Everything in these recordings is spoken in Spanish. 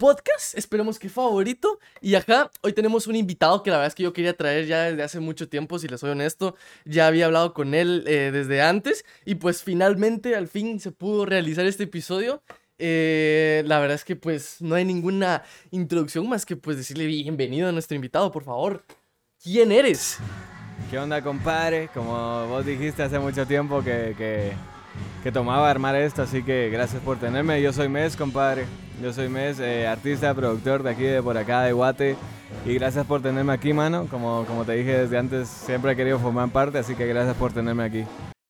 podcast, esperemos que favorito. Y acá hoy tenemos un invitado que la verdad es que yo quería traer ya desde hace mucho tiempo, si les soy honesto. Ya había hablado con él eh, desde antes y pues finalmente al fin se pudo realizar este episodio. Eh, la verdad es que pues no hay ninguna introducción más que pues decirle bienvenido a nuestro invitado, por favor. ¿Quién eres? ¿Qué onda, compadre? Como vos dijiste hace mucho tiempo que, que, que tomaba armar esto, así que gracias por tenerme. Yo soy Mes, compadre. Yo soy Mes, eh, artista, productor de aquí, de por acá, de Guate. Y gracias por tenerme aquí, mano. Como, como te dije desde antes, siempre he querido formar parte, así que gracias por tenerme aquí.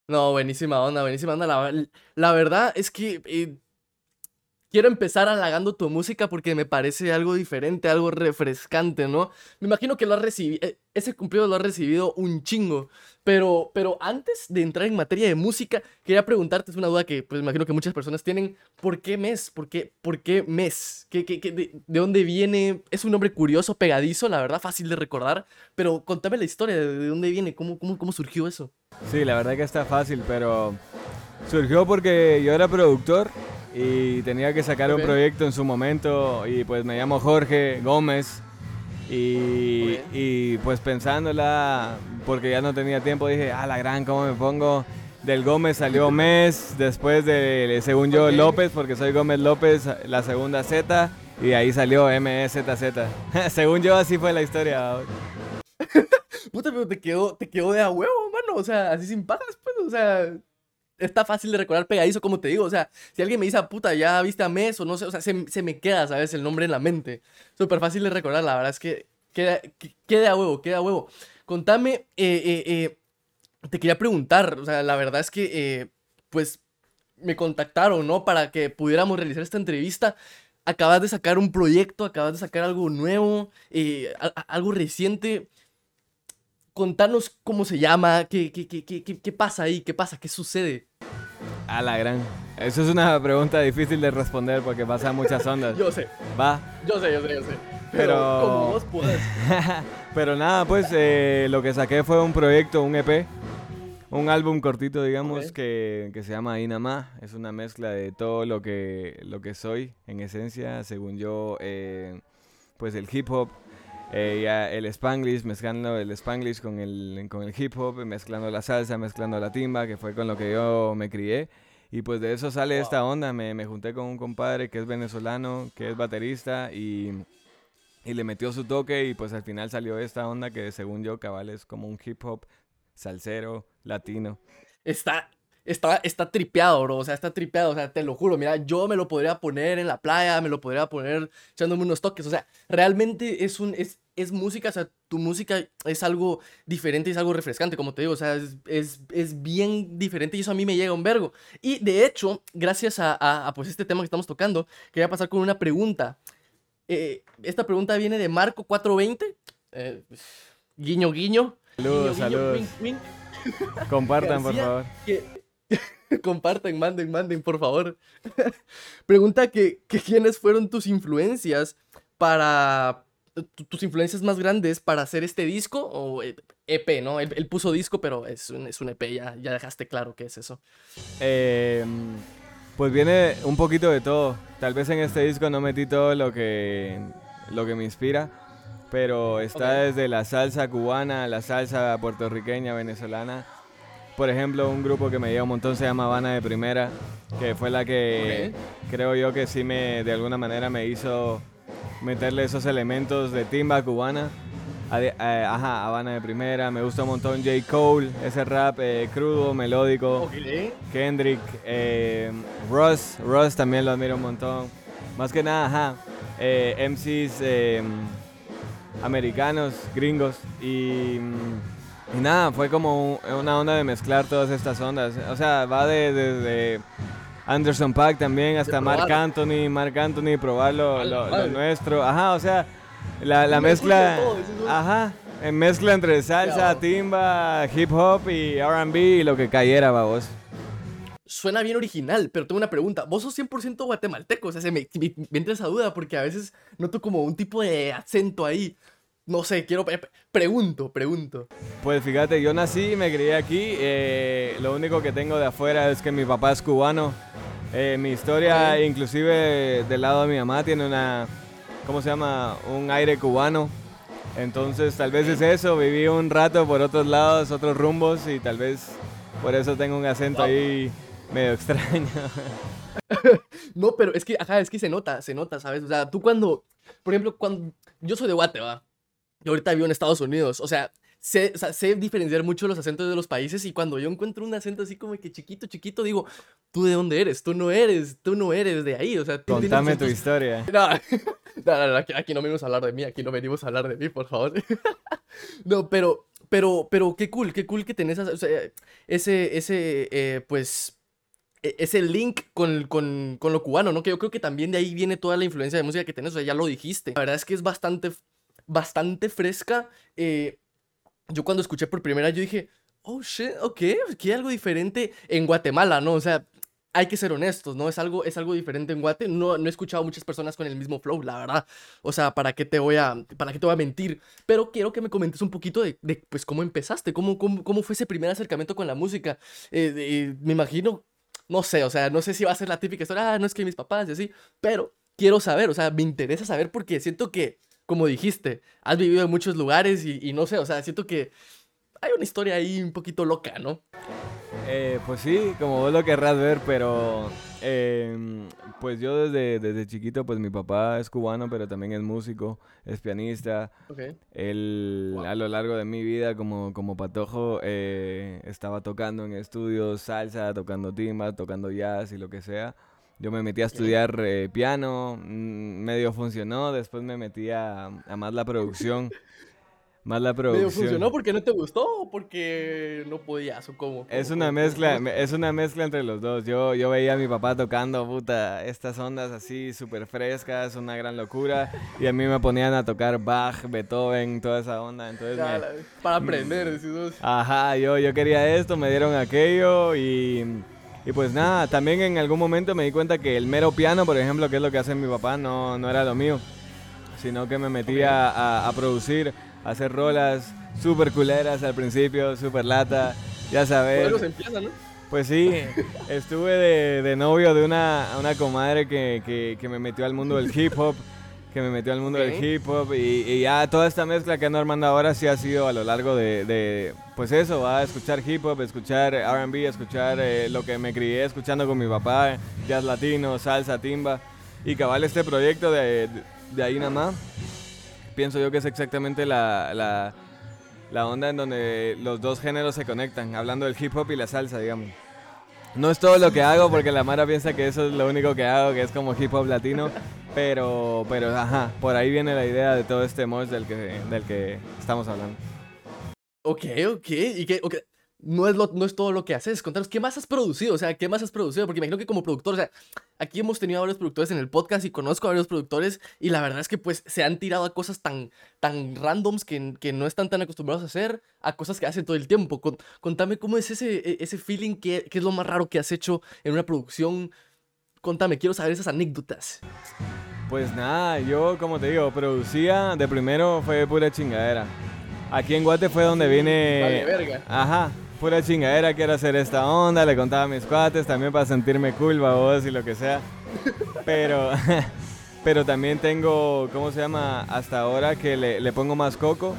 No, buenísima onda, buenísima onda. La, la verdad es que eh, quiero empezar halagando tu música porque me parece algo diferente, algo refrescante, ¿no? Me imagino que lo has recibido, eh, ese cumplido lo has recibido un chingo, pero, pero antes de entrar en materia de música, quería preguntarte, es una duda que pues imagino que muchas personas tienen, ¿por qué mes? ¿Por qué, por qué mes? ¿Qué, qué, qué de, de, dónde viene? Es un nombre curioso, pegadizo, la verdad, fácil de recordar, pero contame la historia, de dónde viene, cómo, cómo, cómo surgió eso. Sí, la verdad que está fácil, pero surgió porque yo era productor y tenía que sacar un proyecto en su momento y pues me llamo Jorge Gómez y, y, pues pensándola, porque ya no tenía tiempo, dije, ah, la gran, ¿cómo me pongo? Del Gómez salió Mes, después de, según yo. López, porque soy Gómez López, la segunda Z, y ahí salió M-E-Z-Z. según yo, así fue la historia. Puta, pero te quedó, te quedó de a huevo, mano, o sea, así sin pajas, pues, o sea está fácil de recordar pegadizo, como te digo. O sea, si alguien me dice, puta, ya viste a Mes o no sé, o sea, se, se me queda, ¿sabes? El nombre en la mente. Súper fácil de recordar, la verdad es que queda, queda huevo, queda huevo. Contame, eh, eh, eh, te quería preguntar, o sea, la verdad es que, eh, pues, me contactaron, ¿no? Para que pudiéramos realizar esta entrevista. Acabas de sacar un proyecto, acabas de sacar algo nuevo, eh, algo reciente contanos cómo se llama, qué, qué, qué, qué pasa ahí, qué pasa, qué sucede. A la gran. Eso es una pregunta difícil de responder porque pasa muchas ondas. yo sé. Va. Yo sé, yo sé, yo sé. Pero, Pero... como vos puedes. Pero nada, pues eh, lo que saqué fue un proyecto, un EP, un álbum cortito, digamos, okay. que, que, se llama Inama. Es una mezcla de todo lo que, lo que soy, en esencia, según yo, eh, pues el hip hop, eh, ya el spanglish, mezclando el spanglish con el, con el hip hop, mezclando la salsa, mezclando la timba, que fue con lo que yo me crié. Y pues de eso sale wow. esta onda. Me, me, junté con un compadre que es venezolano, que es baterista y, y, le metió su toque y pues al final salió esta onda que según yo cabal es como un hip hop salsero latino. Está, está, está tripeado, bro. O sea, está tripeado. O sea, te lo juro. Mira, yo me lo podría poner en la playa, me lo podría poner echándome unos toques. O sea, realmente es un. Es, es música, o sea, tu música es algo diferente y es algo refrescante, como te digo, o sea, es, es, es, bien diferente y eso a mí me llega un vergo. Y de hecho, gracias a, a, a pues este tema que estamos tocando, quería pasar con una pregunta. Eh, esta pregunta viene de Marco420, eh, guiño, guiño. Saludos, guiño, saludos. Guiño, wink, wink. Compartan, por favor. Que, compartan, manden, manden, por favor. Pregunta que, que quiénes fueron tus influencias para tus influencias más grandes para hacer este disco o EP, ¿no? Él, él puso disco, pero es un, es un, EP, ya, ya dejaste claro qué es eso. Eh, pues viene un poquito de todo. Tal vez en este disco no metí todo lo que, lo que me inspira, pero está okay. desde la salsa cubana, la salsa puertorriqueña, venezolana. Por ejemplo, un grupo que me lleva un montón se llama Habana de Primera, que fue la que okay. creo yo que sí me, de alguna manera me hizo meterle esos elementos de timba cubana. Ajá, Habana de primera, me gusta un montón J. Cole, ese rap eh, crudo, melódico. Okay. Kendrick, eh, Russ, Russ también lo admiro un montón. Más que nada, ajá, eh, MCs americanos, gringos. Y, y, nada, fue como una onda de mezclar todas estas ondas. O sea, va de, de, de Anderson Pack también, hasta Mark Anthony, Mark Anthony, probar lo, lo, lo, nuestro. Ajá, o sea, la, la mezcla. Ajá, en mezcla entre salsa, timba, hip hop y RB y lo que cayera, babos. suena bien original, pero tengo una pregunta. ¿Vos sos 100% guatemalteco? O sea, se me, me, me entra esa duda porque a veces noto como un tipo de acento ahí. No sé, quiero... pregunto, pregunto. Pues fíjate, yo nací y me crié aquí. Eh, lo único que tengo de afuera es que mi papá es cubano. Eh, mi historia, inclusive del lado de mi mamá, tiene una... ¿Cómo se llama? Un aire cubano. Entonces tal vez es eso, viví un rato por otros lados, otros rumbos y tal vez por eso tengo un acento ahí medio extraño. no, pero es que, ajá, es que se nota, se nota, ¿sabes? O sea, tú cuando, por ejemplo, cuando yo soy de Guate, ¿va? Y ahorita vivo en Estados Unidos. O sea, sé, sé diferenciar mucho los acentos de los países y cuando yo encuentro un acento así como que chiquito, chiquito, digo, ¿tú de dónde eres? Tú no eres, tú no eres de ahí. O sea, Contame tu historia. No, no, no, aquí, no venimos a hablar de mí, aquí no venimos a hablar de mí, por favor. no, pero, pero, pero qué cool, qué cool que tenés o sea, ese, ese, eh, pues e, ese link con, con, con, lo cubano, ¿no? Que yo creo que también de ahí viene toda la influencia de música que tenés, o sea, ya lo dijiste. La verdad es que es bastante bastante fresca. Eh, yo cuando escuché por primera, yo dije, oh shit, ok, aquí hay algo diferente en Guatemala, ¿no? O sea, hay que ser honestos, ¿no? Es algo, es algo diferente en Guate. No, no he escuchado a muchas personas con el mismo flow, la verdad. O sea, ¿para qué te voy a, para qué te voy a mentir? Pero quiero que me comentes un poquito de, de pues, cómo empezaste, cómo, cómo, cómo, fue ese primer acercamiento con la música. Eh, me imagino, no sé, o sea, no sé si va a ser la típica historia, ah, no es que mis papás y así, pero quiero saber, o sea, me interesa saber porque siento que como dijiste, has vivido en muchos lugares y, no sé, o sea, siento que hay una historia ahí un poquito loca, ¿no? Eh, pues sí, como vos lo querrás ver, pero em, pues yo desde, desde chiquito, pues mi papá es cubano, pero también es músico, es pianista. Okay. Él a lo largo de mi vida como, como patojo eh, estaba tocando en estudios salsa, tocando timba, tocando jazz y lo que sea. Yo me metí a estudiar eh, piano, mm, medio funcionó, después me metí a, más la producción. Más la producción. ¿Medio funcionó porque no te gustó o porque no podías o cómo? es una mezcla, es una mezcla entre los dos. Yo, yo veía a mi papá tocando, puta, estas ondas así súper frescas, una gran locura. Y a mí me ponían a tocar Bach, Beethoven, toda esa onda. Entonces Para aprender, Ajá, yo, yo quería esto, me dieron aquello y y pues nada, también en algún momento me di cuenta que el mero piano, por ejemplo, que es lo que hace mi papá, no, no era lo mío. Sino que me metía a, a, producir, a hacer rolas súper culeras al principio, súper lata, ya sabes. Pues sí, estuve de, de, novio de una, una comadre que, que, que me metió al mundo del hip hop que me metió al mundo del hip hop y, ya toda esta mezcla que ando armando ahora sí ha sido a lo largo de, pues eso, va a escuchar hip hop, escuchar R&B, escuchar eh, lo que me crié escuchando con mi papá, jazz latino, salsa, timba y cabal este proyecto de, de, ahí nada más, pienso yo que es exactamente la, la, la onda en donde los dos géneros se conectan, hablando del hip hop y la salsa, digamos. No es todo lo que hago porque la Mara piensa que eso es lo único que hago, que es como hip hop latino. Pero, pero, ajá, por ahí viene la idea de todo este mosh del que, del que estamos hablando. Ok, ok. ¿Y qué? Okay no es, no es todo lo que haces. Contanos, ¿qué más has producido? O sea, ¿qué más has producido? Porque imagino que como productor, o sea, aquí hemos tenido a varios productores en el podcast y conozco a varios productores y la verdad es que pues se han tirado a cosas tan, tan randoms que, que no están tan acostumbrados a hacer, a cosas que hacen todo el tiempo. contame cómo es ese, e, ese feeling, qué, qué es lo más raro que has hecho en una producción. Contame, quiero saber esas anécdotas. Pues nada, yo como te digo, producía, de primero fue pura chingadera. Aquí en Guate fue donde vine... Vale, verga. Ajá, pura chingadera, quiero hacer esta onda, le contaba a mis cuates, también para sentirme cool, babos y lo que sea. Pero, pero también tengo, ¿cómo se llama? Hasta ahora que le, le pongo más coco.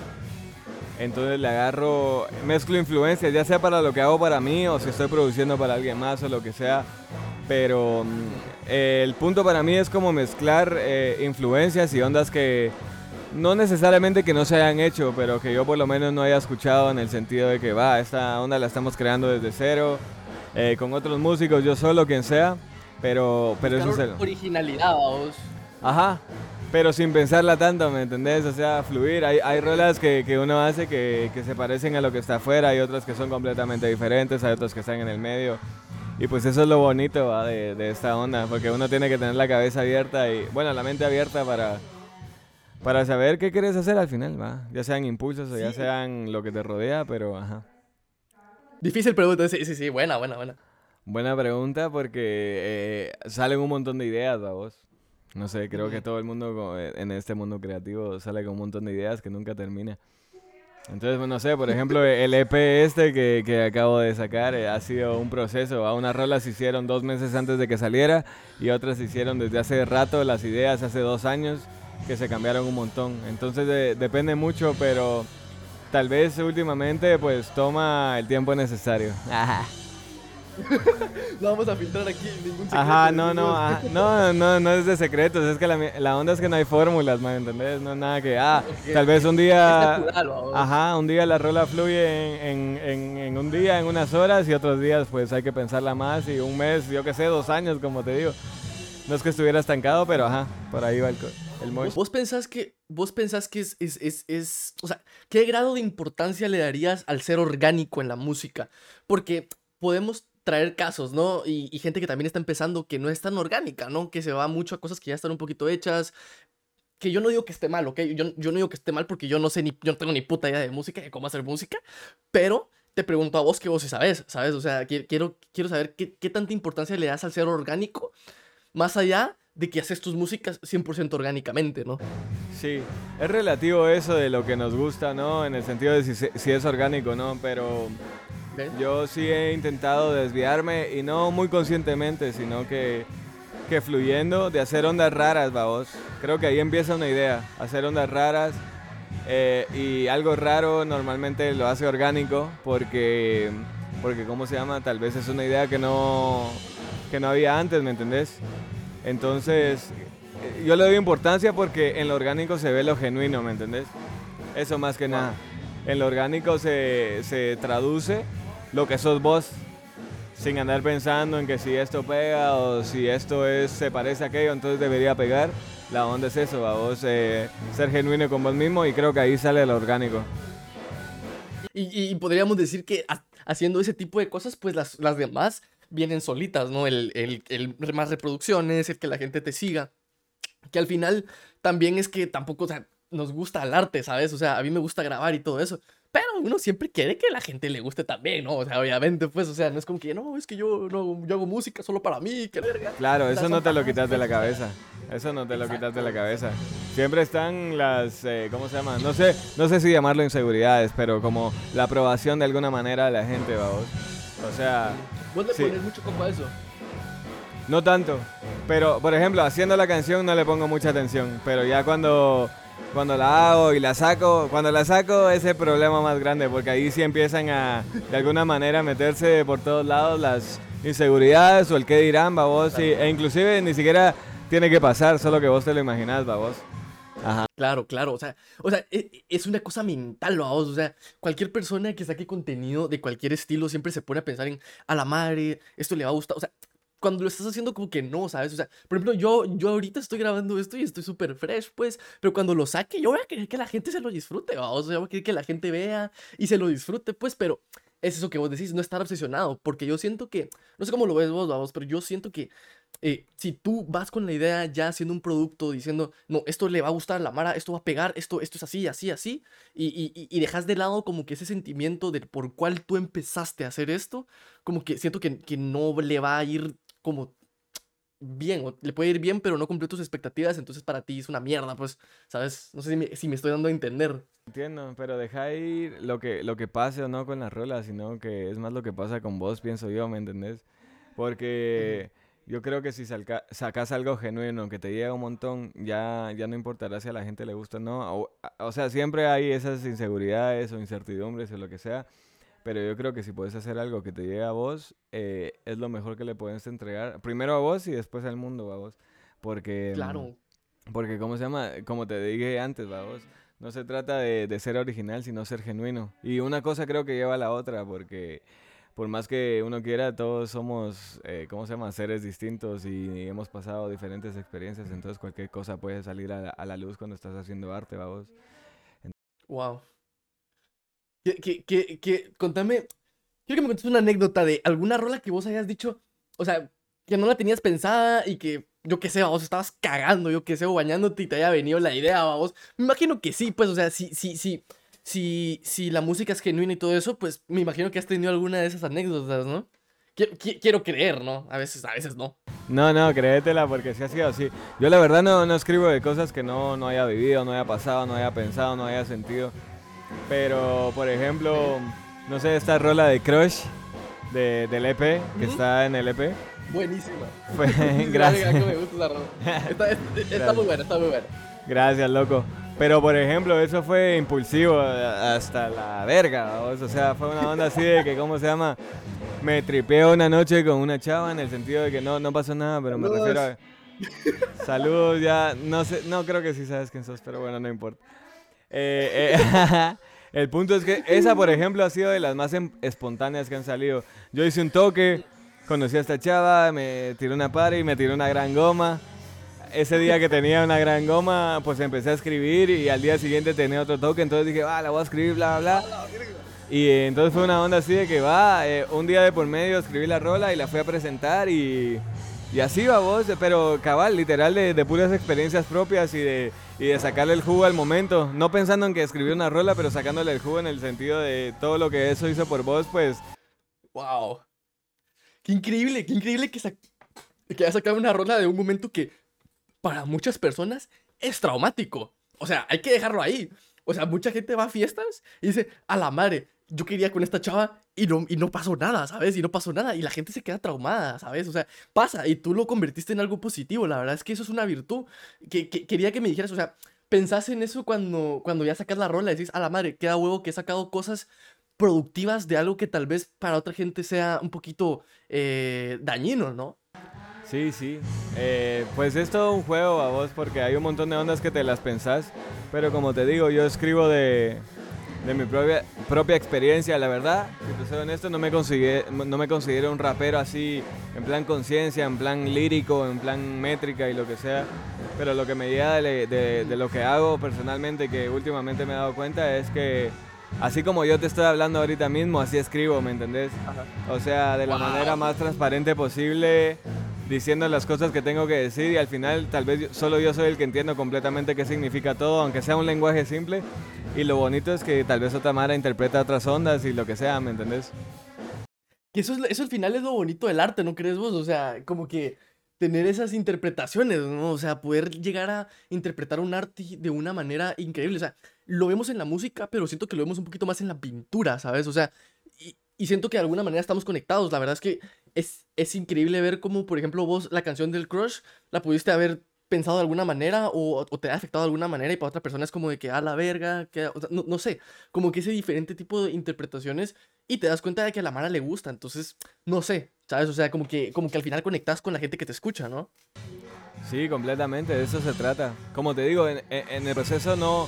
Entonces le agarro, mezclo influencias, ya sea para lo que hago para mí o si estoy produciendo para alguien más o lo que sea. Pero mm, el punto para mí es como mezclar eh, influencias y ondas que no necesariamente que no se hayan hecho, pero que yo por lo menos no haya escuchado en el sentido de que va, esta onda la estamos creando desde cero, eh, con otros músicos, yo solo, quien sea, pero, pero eso es originalidad, vos. Ajá, pero sin pensarla tanto, ¿me entendés? O sea, fluir. Hay, hay rolas que, que uno hace que, que, se parecen a lo que está afuera, hay otras que son completamente diferentes, hay otras que están en el medio. Y pues eso es lo bonito de, de esta onda, porque uno tiene que tener la cabeza abierta y, bueno, la mente abierta para para saber qué quieres hacer al final, va. Ya sean impulsos o ya sean lo que te rodea, pero ajá. Difícil pregunta, sí, sí, sí, buena, buena, buena. Buena pregunta porque eh, salen un montón de ideas, vos. No sé, creo que todo el mundo eh, en este mundo creativo sale con un montón de ideas que nunca termina. Entonces, pues, no sé, por ejemplo, el EP este que, que acabo de sacar eh, ha sido un proceso. A unas rolas se hicieron dos meses antes de que saliera y otras se hicieron desde hace rato, las ideas hace dos años que se cambiaron un montón. Entonces depende mucho, pero tal vez últimamente pues toma el tiempo necesario. Ajá. no vamos a filtrar aquí ningún secreto. Ajá, no, no, no, no, no es de secretos, es que la, la onda es que no hay fórmulas, ¿me entendés? No nada que, ah, tal vez un día, ajá, un día la rola fluye en, en, en, un día, en unas horas y otros días pues hay que pensarla más y un mes, yo qué sé, dos años, como te digo. No es que estuviera estancado, pero ajá, por ahí va el, el ¿Vos pensás que, vos pensás que es, es, es, es, o sea, qué grado de importancia le darías al ser orgánico en la música? Porque podemos traer casos, ¿no? Y, gente que también está empezando que no es tan orgánica, ¿no? Que se va mucho a cosas que ya están un poquito hechas. Que yo no digo que esté mal, ¿ok? Yo, no digo que esté mal porque yo no sé ni, yo no tengo ni puta idea de música, de cómo hacer música, pero te pregunto a vos que vos sí sabes, ¿sabes? O sea, quiero, quiero saber qué, qué tanta importancia le das al ser orgánico, más allá de que haces tus músicas 100% orgánicamente, ¿no? Sí, es relativo eso de lo que nos gusta, ¿no? En el sentido de si, si es orgánico, ¿no? Pero yo sí he intentado desviarme y no muy conscientemente, sino que, que fluyendo de hacer ondas raras, vamos. Creo que ahí empieza una idea, hacer ondas raras. Eh, y algo raro normalmente lo hace orgánico porque, porque, ¿cómo se llama? Tal vez es una idea que no, que no había antes, ¿me entendés? Entonces, eh, yo le doy importancia porque en lo orgánico se ve lo genuino, ¿me entendés? Eso más que nada. En lo orgánico se, se traduce lo que sos vos, sin andar pensando en que si esto pega o si esto es, se parece a aquello, entonces debería pegar. La onda es eso, a vos eh, ser genuino con vos mismo y creo que ahí sale lo orgánico. Y, podríamos decir que haciendo ese tipo de cosas, pues las, las demás vienen solitas, ¿no? El, el, el, más reproducciones, el que la gente te siga. Que al final también es que tampoco nos gusta el arte, ¿sabes? O sea, a mí me gusta grabar y todo eso. Pero uno siempre quiere que la gente le guste también, ¿no? O sea, obviamente, pues, o sea, no es como que, no, es que yo, no, yo hago música solo para mí, que verga. Claro, eso no te lo quitas de la cabeza. Eso no te lo quitas de la cabeza. Siempre están las, eh, ¿cómo se llama? No sé, no sé si llamarlo inseguridades, pero como la aprobación de alguna manera de la gente, vamos. O sea... ¿Vos le pones mucho a eso? No tanto, pero por ejemplo, haciendo la canción no le pongo mucha atención, pero ya cuando cuando la hago y la saco, cuando la saco es el problema más grande, porque ahí sí empiezan a, de alguna manera, meterse por todos lados las inseguridades o el qué dirán, babos, y, e inclusive ni siquiera tiene que pasar, solo que vos te lo imaginás, babos. Ajá. Claro, claro, o sea, o sea, e, es una cosa mental, vos, o sea, cualquier persona que saque contenido de cualquier estilo siempre se pone a pensar en, a la madre, esto le va a gustar, o sea, cuando lo estás haciendo como que no, ¿sabes? O sea, por ejemplo, yo, yo ahorita estoy grabando esto y estoy súper fresh, pues, pero cuando lo saque, yo voy a querer que la gente se lo disfrute, o sea, voy a querer que la gente vea y se lo disfrute, pues, pero es eso que vos decís, no estar obsesionado, porque yo siento que, no sé cómo lo ves vos, vamos, pero yo siento que eh, si tú vas con la idea ya haciendo un producto diciendo, no, esto le va a gustar a la Mara, esto va a pegar, esto, esto es así, así, así, y, y, y dejas de lado como que ese sentimiento de por cuál tú empezaste a hacer esto, como que siento que, que no le va a ir como bien, o le puede ir bien, pero no cumplió tus expectativas, entonces para ti es una mierda, pues, ¿sabes? No sé si me, si me estoy dando a entender. Entiendo, pero deja ir lo que, lo que pase o no con las rolas, sino que es más lo que pasa con vos, pienso yo, ¿me entendés? Porque yo creo que si sacas algo genuino que te llega un montón, ya, ya no importará si a la gente le gusta o no. O, o sea, siempre hay esas inseguridades o incertidumbres o lo que sea pero yo creo que si puedes hacer algo que te llegue a vos, eh, es lo mejor que le puedes entregar. Primero a vos y después al mundo, a vos. Porque. Claro. Porque, ¿cómo se llama? Como te dije antes, vos. No se trata de, de, ser original, sino ser genuino. Y una cosa creo que lleva a la otra, porque por más que uno quiera, todos somos, eh, ¿cómo se llama? Seres distintos y, hemos pasado diferentes experiencias. Entonces, cualquier cosa puede salir a, a la luz cuando estás haciendo arte, vos. Wow. Que, que, que, contame, quiero que me cuentes una anécdota de alguna rola que vos hayas dicho, o sea, que no la tenías pensada y que, yo qué sé, vos estabas cagando, yo qué sé, o bañándote y te haya venido la idea, vos. Me imagino que sí, pues, o sea, si, si, si, si, si la música es genuina y todo eso, pues me imagino que has tenido alguna de esas anécdotas, ¿no? quiero creer, ¿no? A veces, a veces no. No, no, créetela porque sí ha sido así. Yo la verdad no, no escribo de cosas que no, no haya vivido, no haya pasado, no haya pensado, no haya sentido. Pero, por ejemplo, no sé, esta rola de Crush de, del EP, que está en el EP. Buenísima. gracias. me gusta esa rola. Está, muy buena, está muy buena. Gracias, loco. Pero por ejemplo, eso fue impulsivo hasta la verga, o sea, fue una onda así de que, ¿cómo se llama? Me tripeo una noche con una chava en el sentido de que no, no pasó nada, pero me refiero a... Saludos, ya, no sé, no creo que sí sabes quién sos, pero bueno, no importa. Eh, eh, el punto es que esa, por ejemplo, ha sido de las más em, espontáneas que han salido. Yo hice un toque, conocí a esta chava, me tiró una y me tiró una gran goma. Ese día que tenía una gran goma, pues empecé a escribir y al día siguiente tenía otro toque, entonces dije, va, la voy a escribir, bla, bla, bla. Y entonces fue una onda así de que va, eh, un día de por medio escribí la rola y la fui a presentar y, y así va vos, pero cabal, literal de, de puras experiencias propias y de, y de sacarle el jugo al momento. No pensando en que escribí una rola, pero sacándole el jugo en el sentido de todo lo que eso hizo por vos, pues. ¡Wow! ¡Qué increíble! ¡Qué increíble que, que haya sacado una rola de un momento que para muchas personas es traumático! O sea, hay que dejarlo ahí. O sea, mucha gente va a fiestas y dice, a la madre, yo quería con esta chava y no, y no pasó nada, ¿sabes? Y no pasó nada y la gente se queda traumada, ¿sabes? O sea, pasa y tú lo convertiste en algo positivo. La verdad es que eso es una virtud. Que, quería que me dijeras, o sea, pensás en eso cuando, cuando ya sacas la rola y decís, a la madre, queda huevo que he sacado cosas productivas de algo que tal vez para otra gente sea un poquito eh, dañino, ¿no? Sí, sí. Eh, pues es todo un juego a vos porque hay un montón de ondas que te las pensás. Pero como te digo, yo escribo de, de mi propia, propia experiencia, la verdad, si te soy honesto, no me, no me considero un rapero así en plan conciencia, en plan lírico, en plan métrica y lo que sea, pero lo que me llega de, de, lo que hago personalmente, que últimamente me he dado cuenta, es que así como yo te estoy hablando ahorita mismo, así escribo, ¿me entendés? O sea, de la manera más transparente posible, diciendo las cosas que tengo que decir y al final tal vez solo yo soy el que entiendo completamente qué significa todo, aunque sea un lenguaje simple. Y lo bonito es que tal vez otra Mara interpreta otras ondas y lo que sea, ¿me entendés? Que eso, es, eso al final es lo bonito del arte, ¿no crees vos? O sea, como que tener esas interpretaciones, ¿no? O sea, poder llegar a interpretar un arte de una manera increíble. O sea, lo vemos en la música, pero siento que lo vemos un poquito más en la pintura, ¿sabes? O sea, y, y siento que de alguna manera estamos conectados. La verdad es que es, es increíble ver cómo, por ejemplo, vos la canción del Crush la pudiste haber pensado de alguna manera o, te ha afectado de alguna manera y para otra persona es como de que ah, la verga, que, no, no, sé, como que ese diferente tipo de interpretaciones y te das cuenta de que a la Mara le gusta, entonces, no sé, ¿sabes? O sea, como que, como que al final conectas con la gente que te escucha, ¿no? Sí, completamente, de eso se trata. Como te digo, en, en el proceso no,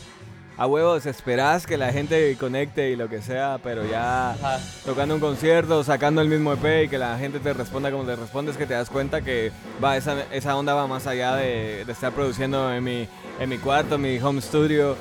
a huevos esperás que la gente conecte y lo que sea, pero ya tocando un concierto, sacando el mismo EP y que la gente te responda como te respondes, que te das cuenta que va esa, esa onda va más allá de, de, estar produciendo en mi, en mi cuarto, mi home studio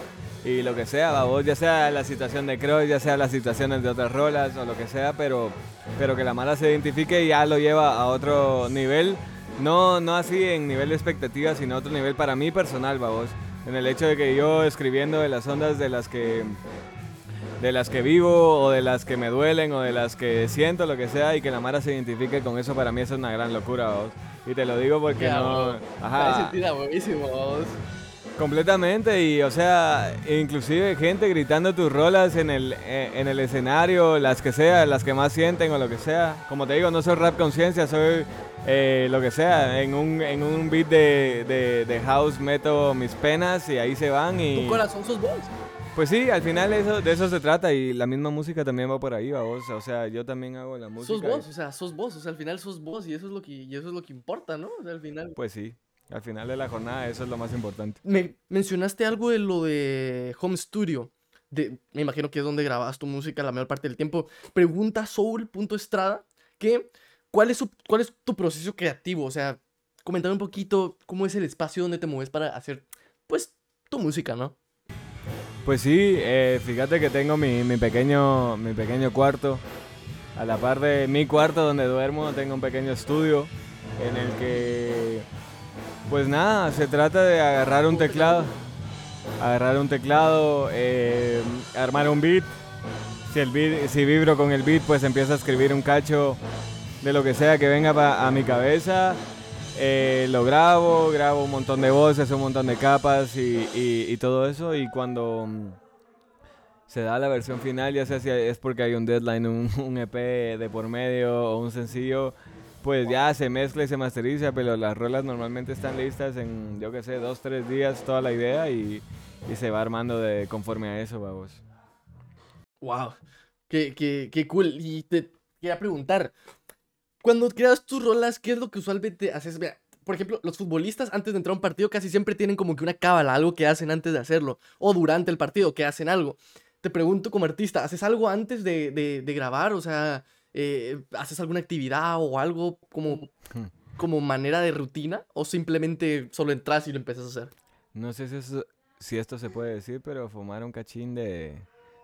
y lo que sea, va, vos ya sea la situación de Cross, ya sea las situaciones de otras rolas o lo que sea, pero, pero que la mala se identifique y ya lo lleva a otro nivel, no, no así en nivel de expectativa, sino a otro nivel para mí personal, va vos en el hecho de que yo escribiendo de las ondas de las que de las que vivo o de las que me duelen o de las que siento lo que sea y que la Mara se identifique con eso para mí eso es una gran locura vos. y te lo digo porque no ajá buenísimo vos. completamente y o sea inclusive gente gritando tus rolas en el eh, en el escenario las que sea las que más sienten o lo que sea como te digo no soy rap conciencia soy eh, lo que sea, en un, en un beat de, de, house meto mis penas y ahí se van y... Tu corazón sos vos. Pues sí, al final eso, de eso se trata y la misma música también va por ahí, va vos. O sea, yo también hago la música. Sos vos, o sea, sos vos, o sea, al final sos vos y eso es lo que, y eso es lo que importa, ¿no? O sea, al final. Pues sí, al final de la jornada eso es lo más importante. Me mencionaste algo de lo de Home Studio. De, me imagino que es donde grabas tu música la mayor parte del tiempo. Pregunta Soul.estrada que ¿Cuál es, ¿Cuál es tu proceso creativo? O sea, comentar un poquito cómo es el espacio donde te mueves para hacer, pues, tu música, ¿no? Pues sí, eh, fíjate que tengo mi, mi, pequeño, mi pequeño cuarto. A la par de mi cuarto donde duermo, tengo un pequeño estudio en el que, pues nada, se trata de agarrar un teclado, agarrar un teclado, eh, armar un beat. Si, el beat, si vibro con el beat, pues empiezo a escribir un cacho de lo que sea que venga a mi cabeza. Eh, lo grabo, grabo un montón de voces, un montón de capas y, y, todo eso. Y cuando mm, se da la versión final, ya sea si es porque hay un deadline, un, un EP de por medio o un sencillo, pues ya se mezcla y se masteriza, pero las rolas normalmente están listas en, yo que sé, dos, tres días toda la idea y, y se va armando de conforme a eso. Wow, qué, qué, qué cool. Y te quería preguntar, cuando creas tus rolas, ¿qué es lo que usualmente haces? Por ejemplo, los futbolistas antes de entrar a un partido casi siempre tienen como que una cábala, algo que hacen antes de hacerlo, o durante el partido, que hacen algo. Te pregunto como artista, ¿haces algo antes de, de, grabar? O sea, eh, ¿haces alguna actividad o algo como, como manera de rutina? ¿O simplemente solo entras y lo empiezas a hacer? No sé si, si esto se puede decir, pero fumar un cachín de,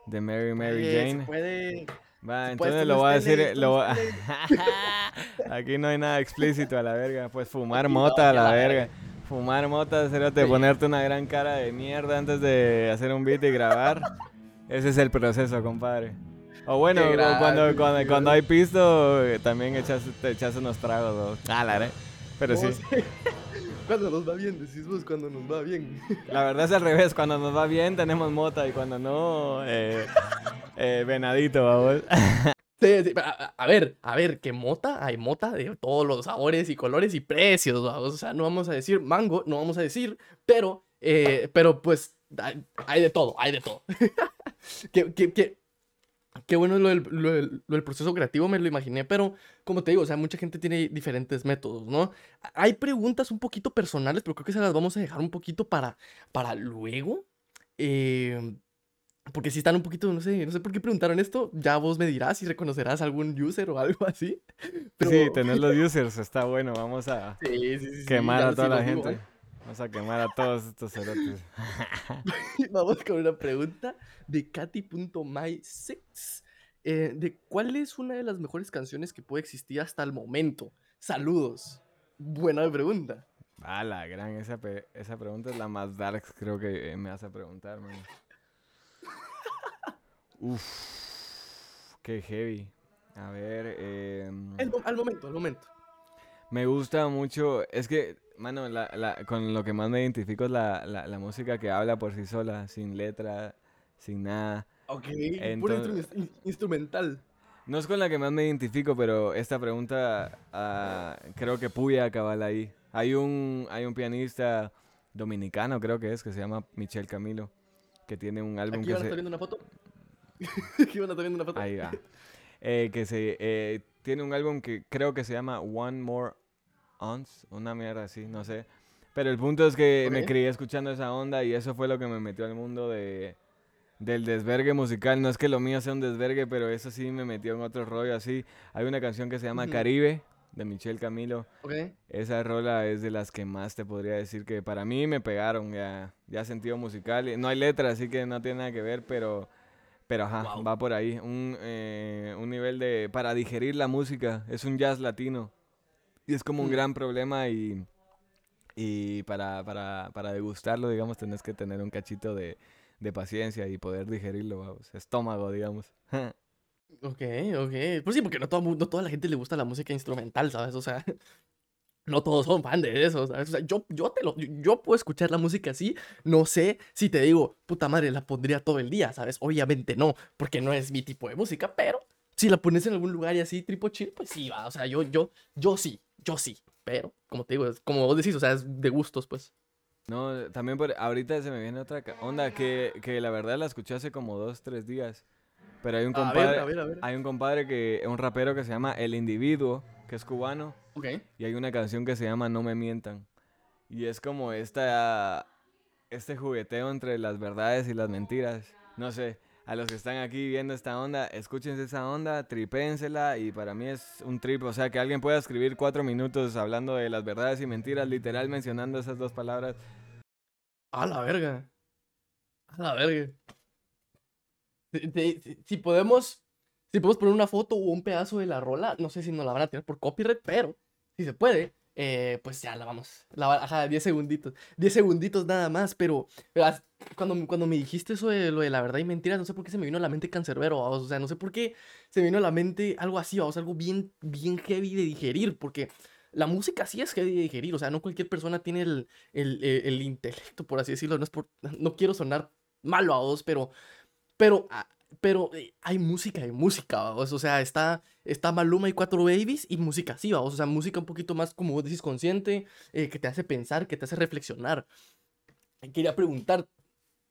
de Mary Mary Jane. Se puede Va, entonces lo voy a decir. Lo... Aquí no hay nada explícito a la verga. Pues fumar mota a la verga. Fumar mota, de ponerte una gran cara de mierda antes de hacer un beat y grabar. Ese es el proceso, compadre. O bueno, cuando, cuando, cuando, hay pisto, también echas, te echas unos tragos. Ah, la Pero sí. Cuando nos va bien, decís vos cuando nos va bien. La verdad es al revés, cuando nos va bien tenemos mota y cuando no, eh, eh, venadito, vamos. Sí, sí, a, ver, a ver, que mota, hay mota de todos los sabores y colores y precios, vamos. O sea, no vamos a decir mango, no vamos a decir, pero, eh, pero pues hay, de todo, hay de todo. que, que, que, qué bueno lo del, lo, del, proceso creativo, me lo imaginé, pero como te digo, o sea, mucha gente tiene diferentes métodos, ¿no? Hay preguntas un poquito personales, pero creo que se las vamos a dejar un poquito para, para luego. Eh, porque si están un poquito, no sé, no sé por qué preguntaron esto, ya vos me dirás si reconocerás algún user o algo así. Sí, tener los users está bueno, vamos a quemar a toda la gente. ¿eh? Vamos a quemar a todos estos cerotes. vamos con una pregunta de Katy.my6. Eh, de cuál es una de las mejores canciones que puede existir hasta el momento. Saludos. Buena pregunta. Ah, la gran, esa, esa pregunta es la más dark, creo que me vas a preguntar, man. Uf, qué heavy. A ver, eh, al momento, al momento. Me gusta mucho, es que, mano, con lo que más me identifico es la, la, música que habla por sí sola, sin letra, sin nada. Ok, puro instrumental. No es con la que más me identifico, pero esta pregunta uh, creo que pude acabar ahí. Hay un, hay un pianista dominicano, creo que es, que se llama Michel Camilo, que tiene un álbum ¿Aquí que se... viendo una foto? ¿Aquí van a viendo una foto? Ahí va. Eh, que se, eh, tiene un álbum que creo que se llama One More Ounce, una mierda así, no sé. Pero el punto es que me crié escuchando esa onda y eso fue lo que me metió al mundo de, del desvergue musical. No es que lo mío sea un desvergue, pero eso sí me metió en otro rollo así. Hay una canción que se llama Caribe de Michelle Camilo. Esa rola es de las que más te podría decir que para mí me pegaron ya, ya sentido musical. No hay letra, así que no tiene nada que ver, pero pero ajá, va por ahí. Un, eh, un nivel de. para digerir la música. Es un jazz latino. Y es como un mm. gran problema y. Y para, para, para degustarlo, digamos, tenés que tener un cachito de, de paciencia y poder digerirlo, vamos. Estómago, digamos. ok, ok. Pues sí, porque no, todo, no toda la gente le gusta la música instrumental, ¿sabes? O sea, no todos son fan de eso, ¿sabes? O sea, yo, yo, te lo, yo, puedo escuchar la música así, no sé si te digo, puta madre, la pondría todo el día, ¿sabes? Obviamente no, porque no es mi tipo de música, pero si la pones en algún lugar y así, tripo chill, pues sí, va, o sea, yo, yo, yo sí, yo sí, pero, como te digo, es, como vos decís, o sea, es de gustos, pues. No, también por, ahorita se me viene otra onda que, que la verdad la escuché hace como dos, tres días. Pero hay un compadre, hay un compadre que, un rapero que se llama El Individuo, que es cubano. Y hay una canción que se llama No me mientan. Y es como esta, este jugueteo entre las verdades y las mentiras. No sé, a los que están aquí viendo esta onda, escúchense esa onda, tripénsela y para mí es un trip. O sea, que alguien pueda escribir cuatro minutos hablando de las verdades y mentiras, literal mencionando esas dos palabras. A la verga. A la verga. Si, podemos, si podemos poner una foto o un pedazo de la rola, no sé si nos la van a tener por copyright, pero si se puede, eh, pues ya la vamos. La, ajá, 10 segunditos. 10 segunditos nada más, pero cuando, cuando me dijiste eso de lo de la verdad y mentira, no sé por qué se me vino a la mente cancerbero, o sea, no sé por qué se me vino a la mente algo así, vamos, algo bien, bien heavy de digerir, porque la música sí es heavy de digerir, o sea, no cualquier persona tiene el, el, el, intelecto, por así decirlo, no, es por, no quiero sonar malo a vos, pero, pero ah, pero eh, hay música y música, O sea, está, está Maluma y Cuatro Babies y música así, O sea, música un poquito más, como vos decís, consciente, eh, que te hace pensar, que te hace reflexionar. Quería preguntar,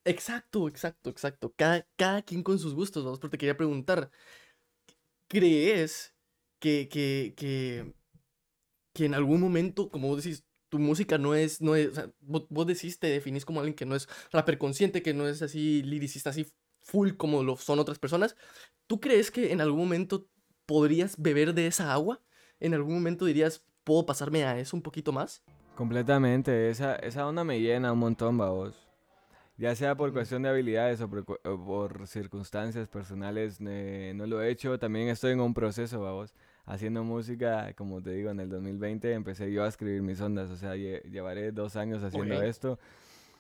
exacto, exacto, exacto, cada, cada quien con sus gustos, vamos, pero te quería preguntar, ¿crees que, que, que, que en algún momento, como vos decís, tu música no es, no es, o sea, vos, decís, te definís como alguien que no es rapper consciente, que no es así liricista, así full como lo son otras personas. ¿Tú crees que en algún momento podrías beber de esa agua? ¿En algún momento dirías, puedo pasarme a eso un poquito más? Completamente, esa, esa onda me llena un montón, vos. Ya sea por cuestión de habilidades o por, circunstancias personales, no lo he hecho. También estoy en un proceso, vos. Haciendo música, como te digo, en el 2020 empecé yo a escribir mis ondas. O sea, llevaré dos años haciendo esto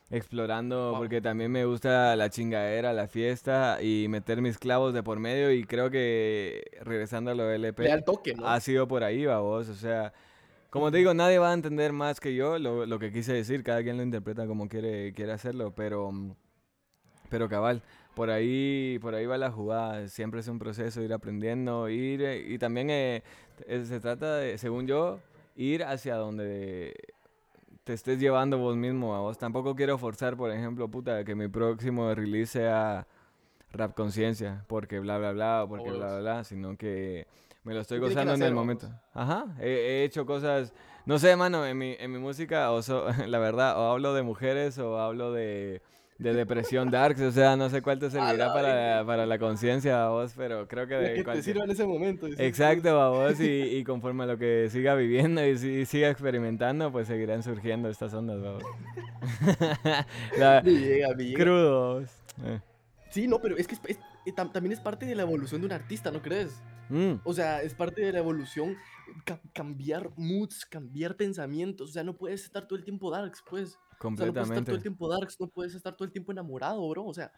explorando porque también me gusta la chingadera, la fiesta y meter mis clavos de por medio y creo que regresando a lo LP ha sido por ahí, va vos, o sea, como te digo, nadie va a entender más que yo lo, lo, que quise decir, cada quien lo interpreta como quiere, quiere hacerlo, pero, pero cabal, por ahí, por ahí va la jugada, siempre es un proceso ir aprendiendo, ir y también eh, se trata de, según yo, ir hacia donde te estés llevando vos mismo a vos. Tampoco quiero forzar, por ejemplo, puta, que mi próximo release sea rap conciencia, porque bla, bla, bla, porque bla, bla, bla, sino que me lo estoy gozando en el momento. Ajá, he, hecho cosas, no sé, mano, en mi, en mi música, o la verdad, o hablo de mujeres o hablo de de depresión darks, o sea, no sé cuál te servirá para, para, la conciencia, vos, pero creo que de que te sirva en ese momento. Exacto, a vos, y, y, conforme a lo que siga viviendo y, siga experimentando, pues seguirán surgiendo estas ondas, vos. Crudos. Eh. Sí, no, pero es que eh, también es parte de la evolución de un artista, ¿no crees? Mm. O sea, es parte de la evolución cambiar moods, cambiar pensamientos. O sea, no puedes estar todo el tiempo darks, pues. Completamente. O sea, no puedes estar todo el tiempo darks, no puedes estar todo el tiempo enamorado, bro. O sea,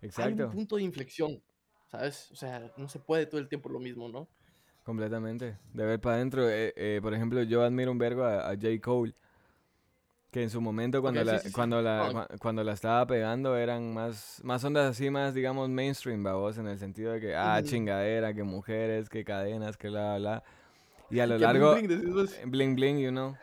Exacto. hay un punto de inflexión, ¿sabes? O sea, no se puede todo el tiempo lo mismo, ¿no? Completamente. De ver para adentro. Eh, eh, por ejemplo, yo admiro un vergo a, J. Cole. Que en su momento cuando, la, cuando, la, cuando la estaba pegando eran más, más ondas así, más digamos mainstream, babos, en el sentido de que, ah, chingadera, que mujeres, que cadenas, que bla, bla, bla. Y a lo largo... Bling bling, bling bling, you know.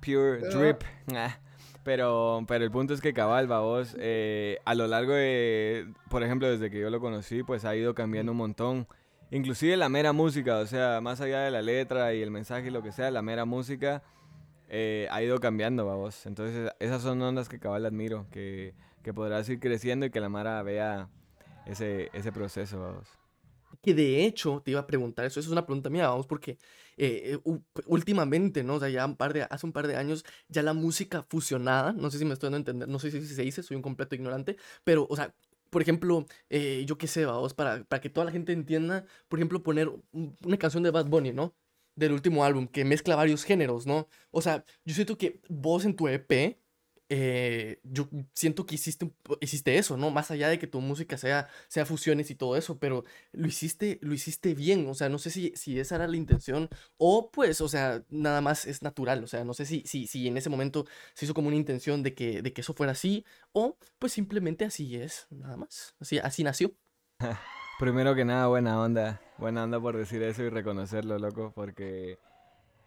Pure drip. Ah. Pero, pero el punto es que cabal, vos, eh, a lo largo de, por ejemplo, desde que yo lo conocí, pues ha ido cambiando un montón. Inclusive la mera música, o sea, más allá de la letra y el mensaje y lo que sea, la mera música eh, ha ido cambiando, vos. Entonces, esas son ondas que cabal admiro, que, que podrás ir creciendo y que la Mara vea ese, ese proceso, vamos. Que de hecho, te iba a preguntar eso, eso es una pregunta mía, vamos, porque eh, últimamente, ¿no? O sea, ya un par de, hace un par de años, ya la música fusionada, no sé si me estoy dando a entender, no sé si se dice, soy un completo ignorante, pero, o sea, por ejemplo, eh, yo qué sé, vamos, para, para que toda la gente entienda, por ejemplo, poner una canción de Bad Bunny, ¿no? Del último álbum, que mezcla varios géneros, ¿no? O sea, yo siento que vos en tu EP eh, yo siento que hiciste, hiciste eso, ¿no? Más allá de que tu música sea, sea fusiones y todo eso, pero lo hiciste, lo hiciste bien, o sea, no sé si, si esa era la intención o pues, o sea, nada más es natural, o sea, no sé si, si, si en ese momento se hizo como una intención de que, de que eso fuera así o pues simplemente así es, nada más, así, así nació. Primero que nada, buena onda, buena onda por decir eso y reconocerlo, loco, porque...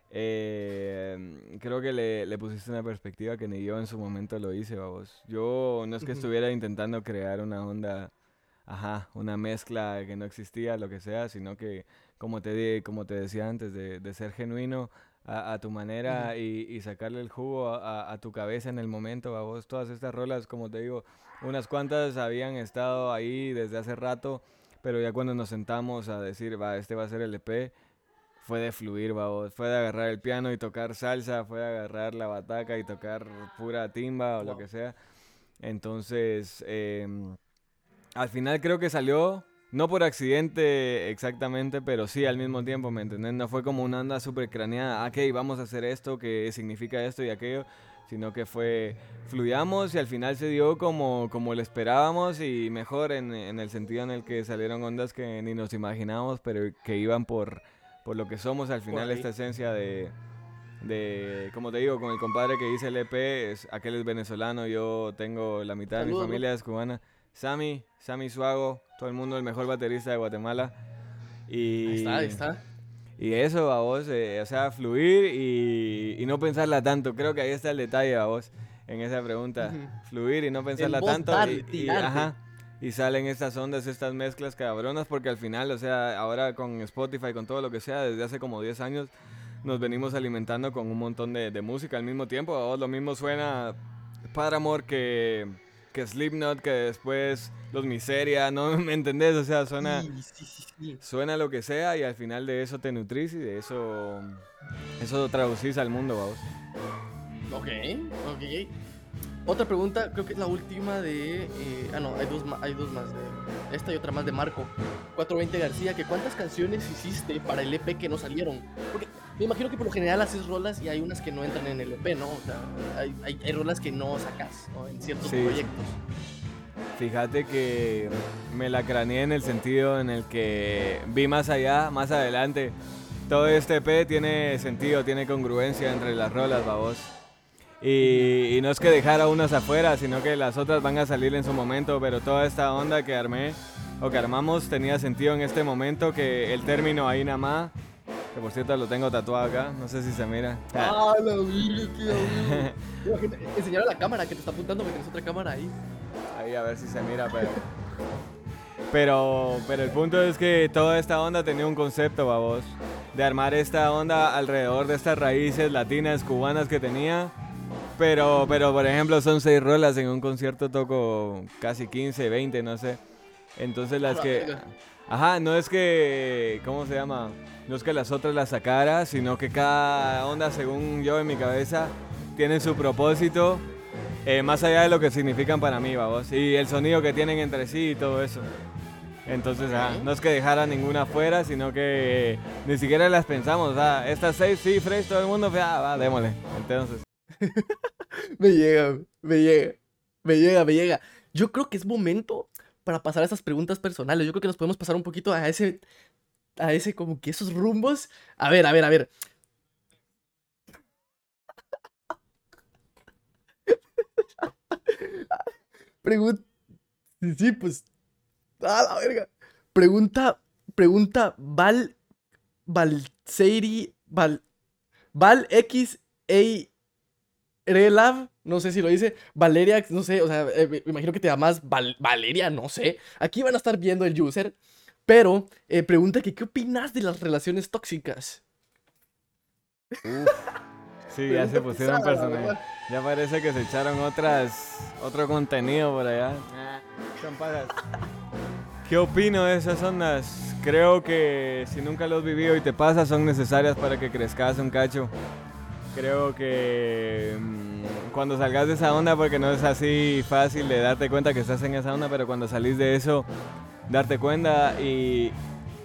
Eh, creo que le, le, pusiste una perspectiva que ni yo en su momento lo hice, vamos. Yo no es que estuviera intentando crear una onda, ajá, una mezcla que no existía, lo que sea, sino que, como te, como te decía antes, de, de ser genuino a, a tu manera y, y, sacarle el jugo a, a, tu cabeza en el momento, vamos. Todas estas rolas, como te digo, unas cuantas habían estado ahí desde hace rato, pero ya cuando nos sentamos a decir, va, este va a ser el EP fue de fluir, babos. Fue de agarrar el piano y tocar salsa, fue de agarrar la bataca y tocar pura timba o lo que sea. Entonces, em, al final creo que salió, no por accidente exactamente, pero sí al mismo tiempo, ¿me entiendes? No fue como una onda súper craneada, ah, ok, vamos a hacer esto, que significa esto y aquello. Sino que fue, fluyamos y al final se dio como, como lo esperábamos y mejor en, en el sentido en el que salieron ondas que ni nos imaginábamos, pero que iban por, por lo que somos al final, esta esencia de, de, como te digo, con el compadre que hice el EP, es, aquel es venezolano, yo tengo la mitad de mi familia es cubana. Sammy, Sammy Suago, todo el mundo, el mejor baterista de Guatemala. Y, ahí está, ahí está. Y eso, a vos, eh, o sea, fluir y, no pensarla tanto. Creo que ahí está el detalle, a vos, en esa pregunta. Fluir y no pensarla tanto. y, ajá, y salen estas ondas, estas mezclas cabronas, porque al final, o sea, ahora con Spotify, con todo lo que sea, desde hace como 10 años, nos venimos alimentando con un montón de, de música al mismo tiempo. A vos lo mismo suena Paramore que que Slipknot, que después los Miseria, ¿no? ¿Me entendés? O sea, suena, suena lo que sea y al final de eso te nutrís y de eso, eso lo traducís al mundo, vamos. Ok, ok. Otra pregunta, creo que es la última de... Eh, ah, no, hay dos, hay dos más. De, esta y otra más de Marco. 420 García, que ¿cuántas canciones hiciste para el EP que no salieron? Porque me imagino que por lo general haces rolas y hay unas que no entran en el EP, ¿no? O sea, hay, hay, rolas que no sacas en ciertos proyectos. Fíjate que me la craneé en el sentido en el que vi más allá, más adelante. Todo este EP tiene sentido, tiene congruencia entre las rolas, babos. Y, y, no es que dejara unas afuera, sino que las otras van a salir en su momento, pero toda esta onda que armé o que armamos tenía sentido en este momento, que el término ahí nada más que por cierto lo tengo tatuado acá, no sé si se mira. Ah, la vi, tío. Enseñar a la cámara que te está apuntando que tienes otra cámara ahí. Ahí a ver si se mira, pero. Pero, pero el punto es que toda esta onda tenía un concepto, babos. De armar esta onda alrededor de estas raíces latinas, cubanas que tenía. Pero, pero por ejemplo, son seis rolas en un concierto toco casi 15, 20, no sé. Entonces las que... Ajá, no es que... ¿Cómo se llama? No es que las otras las sacara, sino que cada onda, según yo en mi cabeza, tiene su propósito, eh, más allá de lo que significan para mí, vamos, y el sonido que tienen entre sí y todo eso. Entonces, no es que dejara ninguna fuera, sino que ni siquiera las pensamos. estas seis, fresh, todo el mundo, ah, va, démosle. Entonces. me llega, me llega, me llega, me llega. Yo creo que es momento para pasar a esas preguntas personales. Yo creo que nos podemos pasar un poquito a ese a ese como que esos rumbos. A ver, a ver, a ver. Pregunta. Sí, pues. A la verga. Pregunta. Pregunta Val. Valseiri. Val. Val X. A. Relav, no sé si lo dice, Valeria, no sé, o sea, eh, me imagino que te llamas Valeria, no sé. Aquí van a estar viendo el user. Pero eh, pregunta que, ¿qué opinas de las relaciones tóxicas? Sí, ya se pusieron personajes. Ya parece que se echaron otras, otro contenido por allá. ¿Qué opino de esas ondas? Creo que si nunca lo has vivido y te pasa, son necesarias para que crezcas un cacho. Creo que mm, cuando salgas de esa onda, porque no es así fácil de darte cuenta que estás en esa onda, pero cuando salís de eso, darte cuenta y,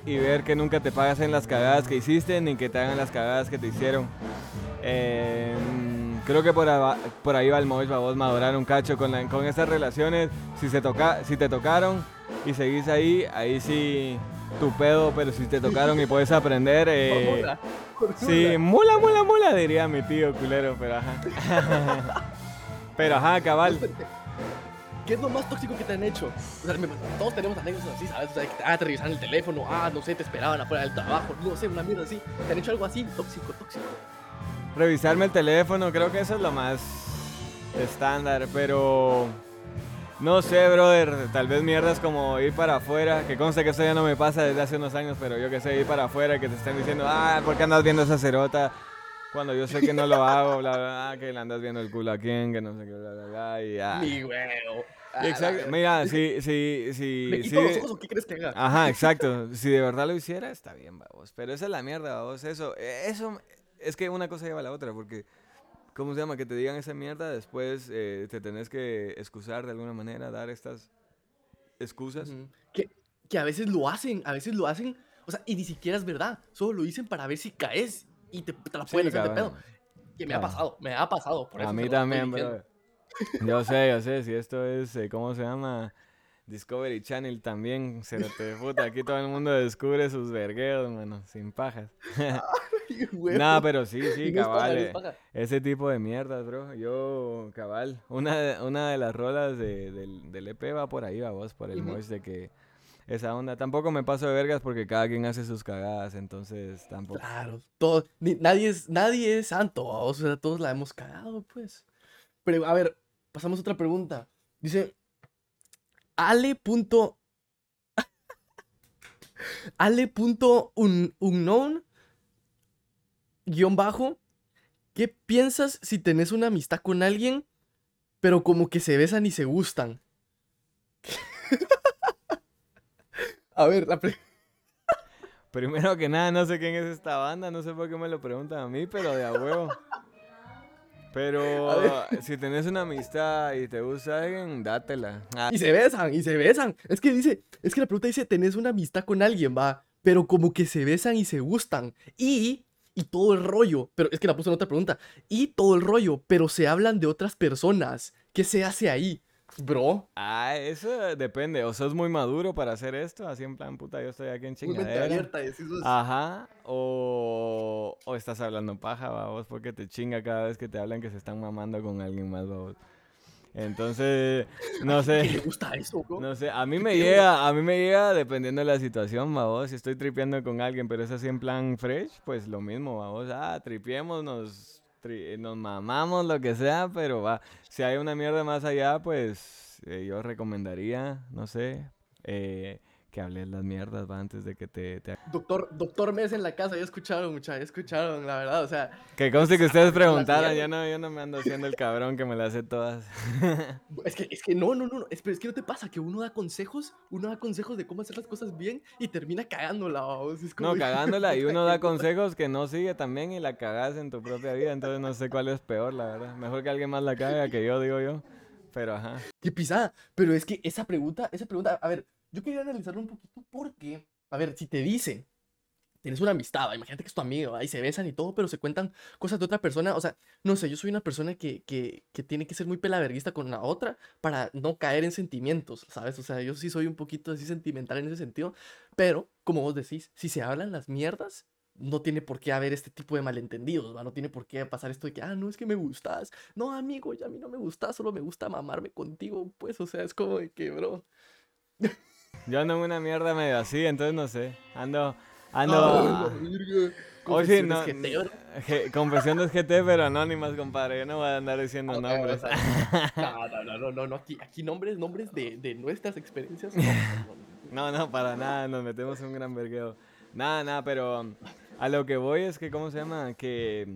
y, ver que nunca te pagas en las cagadas que hiciste ni que te hagan las cagadas que te hicieron. Em, creo que por, por ahí va el móvil para vos madurar un cacho con, la, con estas relaciones. Si, se toca, si te tocaron y seguís ahí, ahí sí tu pedo, pero si te tocaron y puedes aprender. Eh, sí, mula, mula, mula, diría mi tío culero, pero ajá. pero ajá, cabal. ¿Qué es lo más tóxico que te han hecho? Todos tenemos anécdotas así, ¿sabes? Ah, te revisaron el teléfono, ah, no sé, te esperaban afuera del trabajo, no sé, una mierda así. ¿Te han hecho algo así? Tóxico, tóxico. Revisarme el teléfono, creo que eso es lo más estándar, pero... No sé, brother, tal vez mierdas como ir para afuera, que conste que eso ya no me pasa desde hace unos años, pero yo que sé, ir para afuera, que te estén diciendo, ah, ¿por qué andas viendo esa cerota? Cuando yo sé que no lo hago, bla, bla, bla, que le andas viendo el culo a quién, que no sé qué, bla, bla, bla, y ya. Mi huevo. Exacto. Mira, si, si, si. ¿Me quito los ojos o qué crees que haga? Ajá, exacto. Si de verdad lo hiciera, está bien, vamos. Pero esa es la mierda, vamos. Eso, eso, es que una cosa lleva a la otra, porque, ¿cómo se llama? Que te digan esa mierda, después eh, te tenés que excusar de alguna manera, dar estas excusas. que, que a veces lo hacen, a veces lo hacen, o sea, y ni siquiera es verdad. Solo lo dicen para ver si caes y te, te la pueden hacer de pedo. que me ha pasado, me ha pasado. Por eso a mí lo también, bro. Yo sé, yo sé, si esto es, eh, ¿cómo se llama? Discovery Channel también, se te puta, aquí todo el mundo descubre sus vergueos, mano, sin pajas. No, pero sí, sí, cabal, eh, paja. ese tipo de mierdas, bro. Yo, cabal, una de, una de las rolas de- del, del EP va por ahí, va vos, por el mosh de que esa onda. Tampoco me paso de vergas porque cada quien hace sus cagadas, entonces tampoco. Claro, todo, ni- nadie, es, nadie es santo, o sea, todos la hemos cagado, pues. Pero, a ver, pasamos a otra pregunta. Dice, Ale. punto- Ale. punto un- unknown, guion bajo, ¿qué piensas si tenés una amistad con alguien, pero como que se besan y se gustan? A ver, la Primero que nada, no sé quién es esta banda, no sé por qué me lo preguntan a mí, pero de a huevo. Pero si tenés una amistad y te gusta alguien, dátela. Ah, Y se besan, y se besan. Es que dice, es que la pregunta dice, tenés una amistad con alguien, va, pero como que se besan y se gustan. Y, y todo el rollo, pero es que la puso en otra pregunta. Y todo el rollo, pero se hablan de otras personas. ¿Qué se hace ahí? Bro, Ah, eso depende. O sos muy maduro para hacer esto, así en plan, puta, yo estoy aquí en muy mente chingadera. abierta, decís vos. Ajá, o, o estás hablando paja, vos, porque te chinga cada vez que te hablan que se están mamando con alguien más, vos. Entonces, no ¿Qué le sé, gusta eso, bro? no sé, a mí me ¿Qué llega, a mí me llega dependiendo de la situación, vos, si estoy tripeando con alguien, pero es así en plan fresh, pues lo mismo, vos, ah, tripiemos, tri- nos mamamos, lo que sea, pero va, si hay una mierda más allá, pues eh, yo recomendaría, no sé, eh, que hables las mierdas, va, antes de que te, te Doctor, doctor Mes en la casa, ya escucharon, mucha, ya escucharon, la verdad, o sea, Que conste que ustedes las preguntaran, yo no, yo no me ando haciendo el cabrón que me las sé todas. es que, es que no, no, no, no, es, pero es que no te pasa que uno da consejos, uno da consejos de cómo hacer las cosas bien y termina cagándola, vamos, es como, No, cagándola y uno da consejos que no sigue también y la cagas en tu propia vida, entonces no sé cuál es peor, la verdad. Mejor que alguien más la caga que yo, digo yo. Pero ajá. Qué pisada. Pero es que esa pregunta, esa pregunta, a ver, yo quería analizarlo un poquito porque, a ver, si te dicen, tienes una amistad, imagínate que es tu amigo, y se besan y todo, pero se cuentan cosas de otra persona, o sea, no sé, yo soy una persona que, que, que tiene que ser muy pelaverguista con la otra para no caer en sentimientos, ¿sabes? O sea, yo sí soy un poquito así sentimental en ese sentido, pero, como vos decís, si se hablan las mierdas, no tiene por qué haber este tipo de malentendidos, ¿va? No tiene por qué pasar esto de que, ah, no, es que me gustas. No, amigo, ya a mí no me gusta, solo me gusta mamarme contigo, pues, o sea, es como de que, bro. Yo ando en una mierda medio así, entonces no sé. Ando, Ah, ando... la verga. Hoy sí, no, GT, confesiones GT, pero anónimas, compadre. Yo no voy a andar diciendo Ok, o nombres. No, no, no, no, no, aquí, aquí nombres, nombres de, de nuestras experiencias. no, no, para nada, nos metemos en un gran vergueo. Nada, nada, pero um, a lo que voy es que, ¿cómo se llama? Que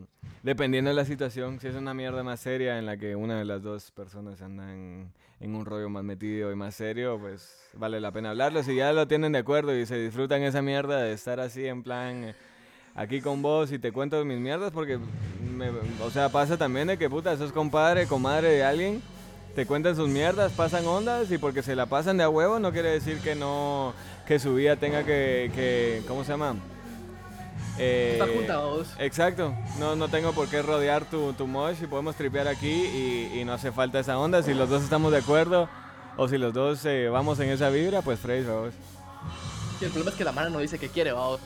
dependiendo de la situación, si es una mierda más seria en la que una de las dos personas andan en un rollo más metido y más serio, pues vale la pena hablarlo. Si ya lo tienen de acuerdo y se disfrutan esa mierda de estar así en plan... eh, Aquí con vos y te cuento mis mierdas porque, me- o sea, pasa también de que puta, sos compadre, comadre de alguien te cuentan sus mierdas, pasan ondas y porque se la pasan de a huevo no quiere decir que no, que su vida tenga que, que ¿cómo se llama? Eh, juntados. Exacto, no, no tengo por qué rodear tu, tu mosh y podemos tripear aquí y, y no hace falta esa onda. Si los dos estamos de acuerdo o si los dos eh, vamos en esa vibra, pues fresh, vamos. Y el problema es que la mano no dice que quiere, vamos.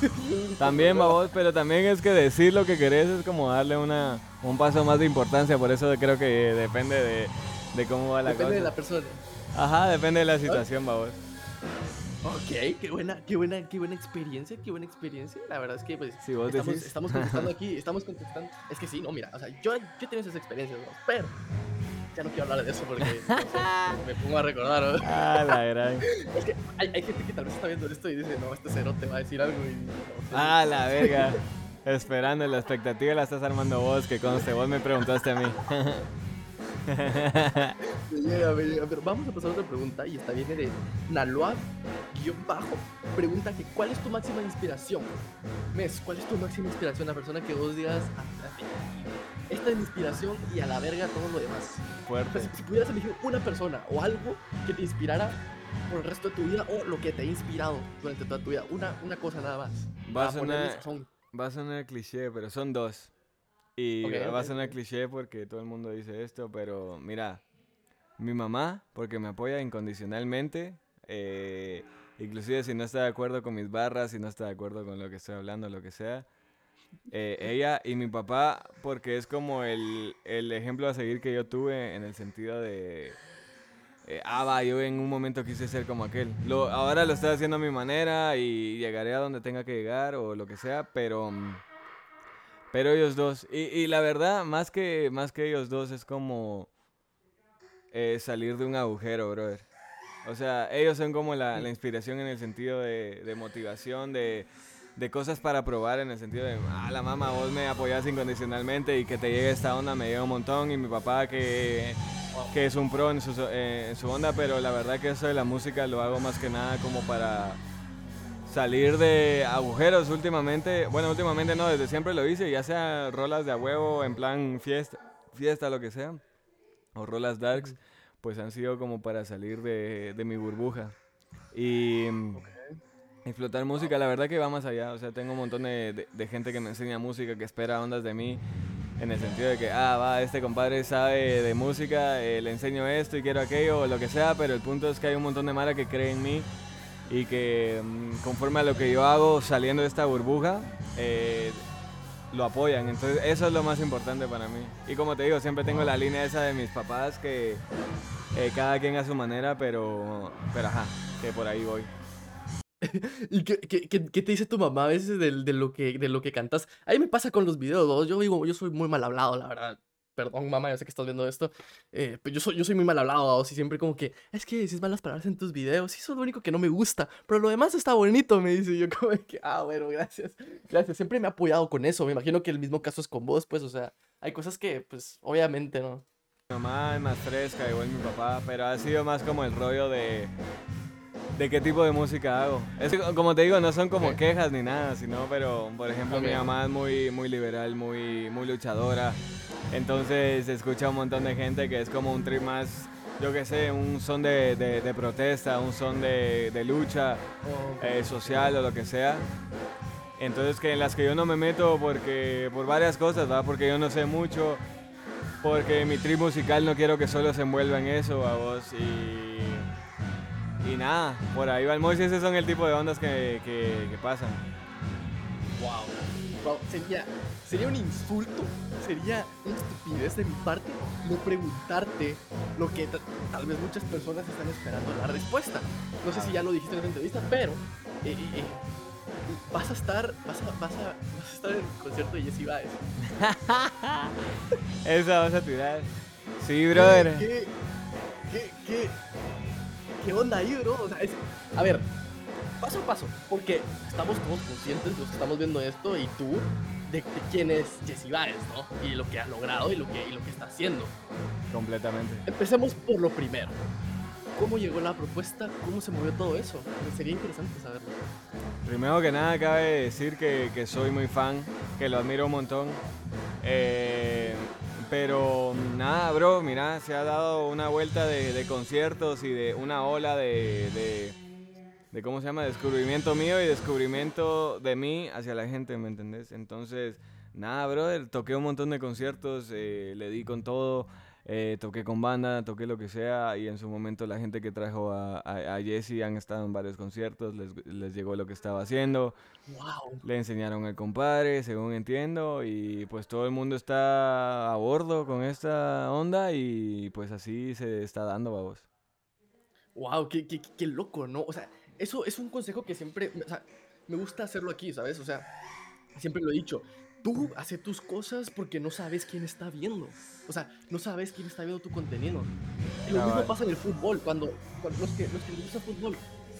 También, babos, pero también es que decir lo que querés es como darle una, un paso más de importancia, por eso creo que depende de, de cómo va la Depende de cosa. la persona. Ajá, depende de la situación, babos. Ok, qué buena, qué buena, qué buena experiencia, qué buena experiencia. La verdad es que pues Si vos estamos, decís. estamos contestando aquí, estamos contestando. Es que sí, no, mira, o sea, yo, yo he tenido esas experiencias, ¿no? pero ya no quiero hablar de eso porque no sé, me pongo a recordar. ¿no? Ah, la gran. Es que hay, hay gente que tal vez está viendo esto y dice, no, este cero te va a decir algo y no. Ah, la verga. Esperando, la expectativa la estás armando vos, que conste, vos me preguntaste a mí. Me llega, me llega. Pero vamos a pasar a otra pregunta y esta viene de Naloab guion bajo. Pregunta que ¿cuál es tu máxima inspiración? Mes, ¿cuál es tu máxima inspiración? La persona que vos digas, "Ah, esta es mi inspiración y a la verga todo lo demás. O Fuerte. sea, si, si pudieras elegir una persona o algo que te inspirara por el resto de tu vida o lo que te ha inspirado durante toda tu vida, una, una cosa nada más. Va a sonar-. Va a sonar cliché, pero son dos. Y va a ser una cliché porque todo el mundo dice esto, pero mira, mi mamá, porque me apoya incondicionalmente, eh, inclusive si no está de acuerdo con mis barras, si no está de acuerdo con lo que estoy hablando, lo que sea. Eh, ella y mi papá, porque es como el, el, ejemplo a seguir que yo tuve en el sentido de, eh, ah, va, yo en un momento quise ser como aquel. Lo, ahora lo estoy haciendo a mi manera y llegaré a donde tenga que llegar o lo que sea, pero... Pero ellos dos. Y, y la verdad, más que, más que ellos dos, es como eh, salir de un agujero, brother. O sea, ellos son como la, la inspiración en el sentido de, de motivación, de, de, cosas para probar, en el sentido de, ah, la mamá, vos me apoyás incondicionalmente y que te llegue esta onda me llega un montón. Y mi papá que que es un pro en su, eh, en su onda, pero la verdad que eso de la música lo hago más que nada como para salir de agujeros últimamente. Bueno, últimamente no, desde siempre lo hice, ya sea rolas de a huevo, en plan fiesta, fiesta, lo que sea, o rolas darks, pues han sido como para salir de, de mi burbuja. Y explotar música, la verdad que va más allá. O sea, tengo un montón de, de gente que me enseña música, que espera ondas de mí en el sentido de que, ah, va, este compadre sabe de música, eh, le enseño esto y quiero aquello o lo que sea, pero el punto es que hay un montón de mara que cree en mí y que mm, conforme a lo que yo hago saliendo de esta burbuja, eh, lo apoyan. Entonces eso es lo más importante para mí. Y como te digo, siempre tengo la línea esa de mis papás que eh, cada quien a su manera, pero, pero ajá, que por ahí voy. ¿Y qué, qué, qué, te dice tu mamá a veces de, lo que, de lo que cantas? A mí me pasa con los videos, yo digo, yo soy muy mal hablado, la verdad. Perdón, mamá, yo sé que estás viendo esto. Eh, pero yo soy, yo soy muy mal hablado, y siempre como que, es que dices malas palabras en tus videos, y eso es lo único que no me gusta. Pero lo demás está bonito, me dice. yo como que, ah, bueno, gracias. Gracias, siempre me ha apoyado con eso. Me imagino que el mismo caso es con vos, pues, o sea, hay cosas que, pues, obviamente, ¿no? Mi mamá es más fresca, igual mi papá, pero ha sido más como el rollo de de qué tipo de música hago. Es, como te digo, no son como quejas ni nada, sino, pero, por ejemplo, mi mamá es muy, muy liberal, muy, muy luchadora. Entonces se escucha un montón de gente que es como un trip más, yo qué sé, un son de, de, protesta, un son de, de lucha eh, social o lo que sea. Entonces que en las que yo no me meto porque por varias cosas, ¿va? Porque yo no sé mucho, porque mi trip musical no quiero que solo se envuelva en eso, a vos y y nada, por ahí va el Moisés, esos son el tipo de ondas que, que, pasan. Wow. Sería, sería un insulto, sería una estupidez de mi parte no preguntarte lo que tal vez muchas personas están esperando la respuesta. No sé si ya lo dijiste en la entrevista, pero eh, eh, eh, vas a estar vas a, vas a, vas a estar en el concierto de Jesse Baez. Esa vas a tirar. Sí, brother. ¿Qué, qué, qué, ¿qué onda ahí, bro? O sea, es, a ver, paso a paso, porque estamos todos conscientes, los que estamos viendo esto, y tú, de, quién es Jesse Baez, ¿no? Y lo que ha logrado y lo que, y lo que está haciendo. Completamente. Empecemos por lo primero. ¿Cómo llegó la propuesta? ¿Cómo se movió todo eso? Sería interesante saberlo. Primero que nada, cabe decir que, que soy muy fan, que lo admiro un montón. Eh, pero nada, bro, mira, se ha dado una vuelta de, conciertos y de una ola de, de, ¿cómo se llama? Descubrimiento mío y descubrimiento de mí hacia la gente, ¿me entendés? Entonces, nada, brother, toqué un montón de conciertos, eh, le di con todo. Eh, toqué con banda, toqué lo que sea y en su momento la gente que trajo a, a, Jesse han estado en varios conciertos, les, les, llegó lo que estaba haciendo, le enseñaron al compadre, según entiendo, y pues todo el mundo está a bordo con esta onda y pues así se está dando, vamos. Wow, qué, qué, qué loco, ¿no? O sea, eso es un consejo que siempre, o sea, me gusta hacerlo aquí, ¿sabes? O sea, siempre lo he dicho, tú haces tus cosas porque no sabes quién está viendo. O sea, no sabes quién está viendo tu contenido. Y lo mismo pasa en el fútbol, cuando, los, que, los que les gusta fútbol,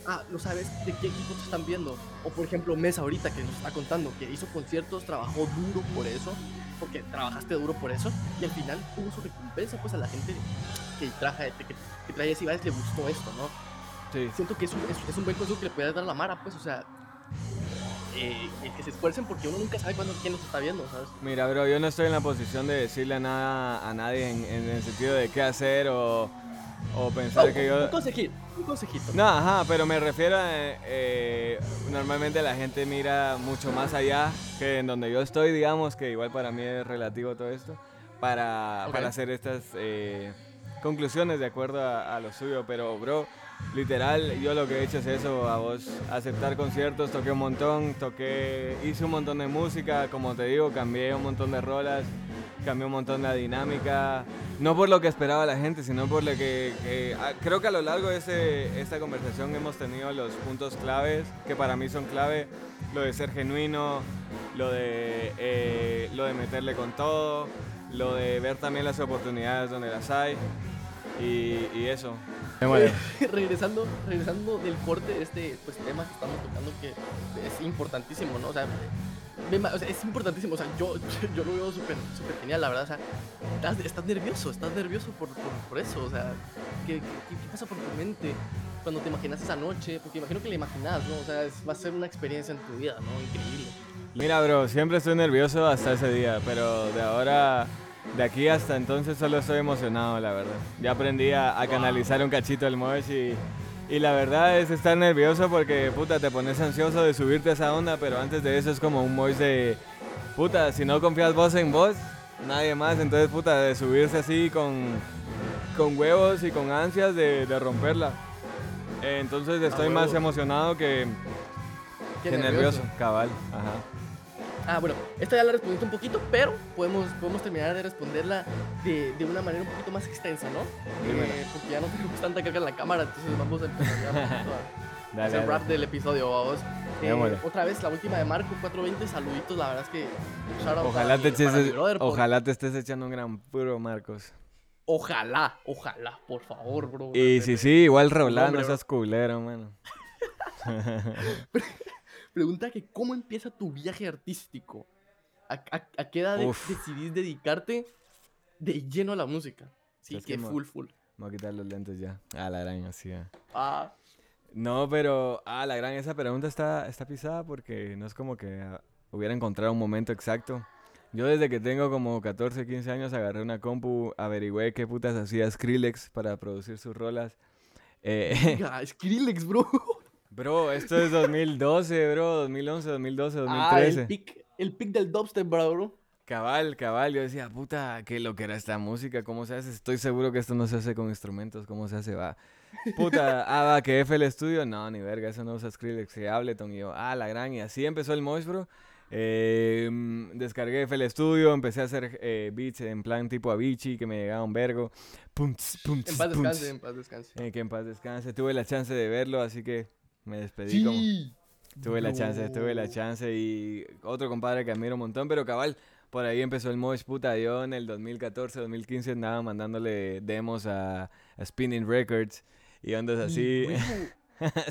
ah, no sabes de qué equipo te están viendo. O por ejemplo, Mesa ahorita que nos está contando que hizo conciertos, trabajó duro por eso, porque trabajaste duro por eso, y al final tuvo su recompensa pues a la gente que traje, que, que trae así, le gustó esto, ¿no? Sí. Siento que es un, es, un buen consejo que le puedes dar a la Mara, pues, o sea, eh, que se esfuercen porque uno nunca sabe cuándo quién nos está viendo, ¿sabes? Mira, bro, yo no estoy en la posición de decirle nada a nadie en, el sentido de qué hacer o, O pensar que yo... Un consejito, un consejito. No, ajá, pero me refiero a... eh, normalmente la gente mira mucho más allá que en donde yo estoy, digamos, que igual para mí es relativo todo esto, para, para hacer estas eh, conclusiones de acuerdo a, a lo suyo. Pero, bro, literal, yo lo que he hecho es eso, a vos, aceptar conciertos, toqué un montón, toqué, hice un montón de música, como te digo, cambié un montón de rolas, cambió un montón la dinámica, no por lo que esperaba la gente, sino por lo que, ah, creo que a lo largo de esta conversación hemos tenido los puntos claves, que para mí son clave, lo de ser genuino, lo de, eh, lo de meterle con todo, lo de ver también las oportunidades donde las hay, y eso. regresando, regresando del corte de este pues, tema que estamos tocando que es importantísimo, ¿no? O sea, me ma- o sea, es importantísimo, o sea, yo, yo lo veo súper súper genial, la verdad, o sea, estás, estás nervioso, estás nervioso por, por, por eso, o sea, ¿qué, qué, qué pasa por tu mente cuando te imaginas esa noche? Porque imagino que la imaginas, ¿no? O sea, es- va a ser una experiencia en tu vida, ¿no? Increíble. Mira, bro, siempre estoy nervioso hasta ese día, pero de ahora, de aquí hasta entonces solo estoy emocionado, la verdad. Ya aprendí a, a canalizar un cachito el mosh y, y la verdad es estar nervioso porque, puta, te pones ansioso de subirte a esa onda, pero antes de eso es como un mosh de, puta, si no confías vos en vos, nadie más, entonces, puta, de subirse así con, con huevos y con ansias de, de romperla. Eh, Entonces estoy más emocionado que, que nervioso, cabal, ajá. Ah, bueno, esta ya la respondiste un poquito, pero podemos, podemos terminar de responderla de, de una manera un poquito más extensa, ¿no? Eh, porque ya no tenemos tanta caca en la cámara, entonces vamos a empezar a Dale, hacer dale. rap del episodio, vamos. Eh, otra vez, la última de Marco, 420, saluditos, la verdad es que... Ojalá para te, para por- ojalá te estés echando un gran puro, Marcos. Ojalá, ojalá, por favor, bro. Y si sí, igual Rolando, hombre, no seas culero, mano. Pregunta que, ¿cómo empieza tu viaje artístico? ¿A, a- a qué edad de- decidís dedicarte de lleno a la música? Sí, Es que que full, full. Me voy a quitar los lentes ya. Ah, la gran, así. ah. Ah, No, pero, ah, la gran, esa pregunta está, está pisada porque no es como que ah, hubiera encontrado un momento exacto. Yo desde que tengo como 14, 15 años agarré una compu, averigüé qué putas hacía Skrillex para producir sus rolas. Eh, Skrillex, bro. Bro, esto es 2012, bro, 2011, 2012, Ah, 2013. el pick, el pick del dubstep, bro. Cabal, cabal, yo decía, puta, qué lo que era esta música, ¿cómo se hace? Estoy seguro que esto no se hace con instrumentos, ¿cómo se hace? Va. Puta, ah, va, que FL Studio, no, ni verga, eso no usa Skrillex, que Ableton, y yo, ah, la gran, y así empezó el mosh, bro. Eh, descargué FL Studio, empecé a hacer eh, beats en plan tipo Avicii, que me llegaba un vergo. Pum, tss, En paz descanse, en paz descanse. Eh, que en paz descanse, tuve la chance de verlo, así que me despedí como... Tuve la chance, tuve la chance y otro compadre que admiro un montón, pero cabal, por ahí empezó el mosh, puta, yo en el 2014, 2015 andaba mandándole demos a, a Spinning Records y ondas así.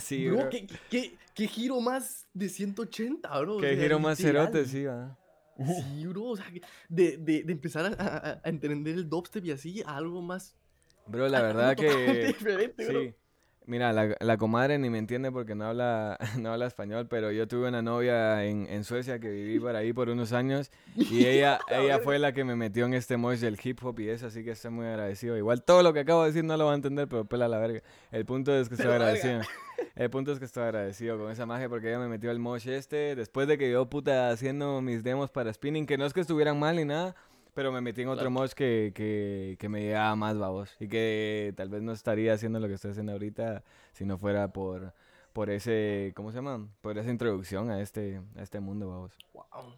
Sí, Bro, bro. ¿qué, qué, qué giro más de 180, bro. o Qué sea, giro más cerote, sí, va. Sí, bro, o sea, de, de, de empezar a, a- a entender el dubstep y así algo más. Bro, la verdad que... diferente, bro. Sí. Mira, la, la comadre ni me entiende porque no habla, no habla español, pero yo tuve una novia en, en Suecia que viví por ahí por unos años y ella, ella fue la que me metió en este mosh del hip hop y eso, así que estoy muy agradecido. Igual todo lo que acabo de decir no lo va a entender, pero pela la verga. El punto es que estoy agradecido. El punto es que estoy agradecido con esa magia porque ella me metió al mosh este, después de que yo puta haciendo mis demos para spinning, que no es que estuvieran mal ni nada, pero me metí en otro Claro. mosh que, que, que me llegaba más babos y que tal vez no estaría haciendo lo que estoy haciendo ahorita si no fuera por, por ese, ¿cómo se llama? Por esa introducción a este, a este mundo, babos. Wow.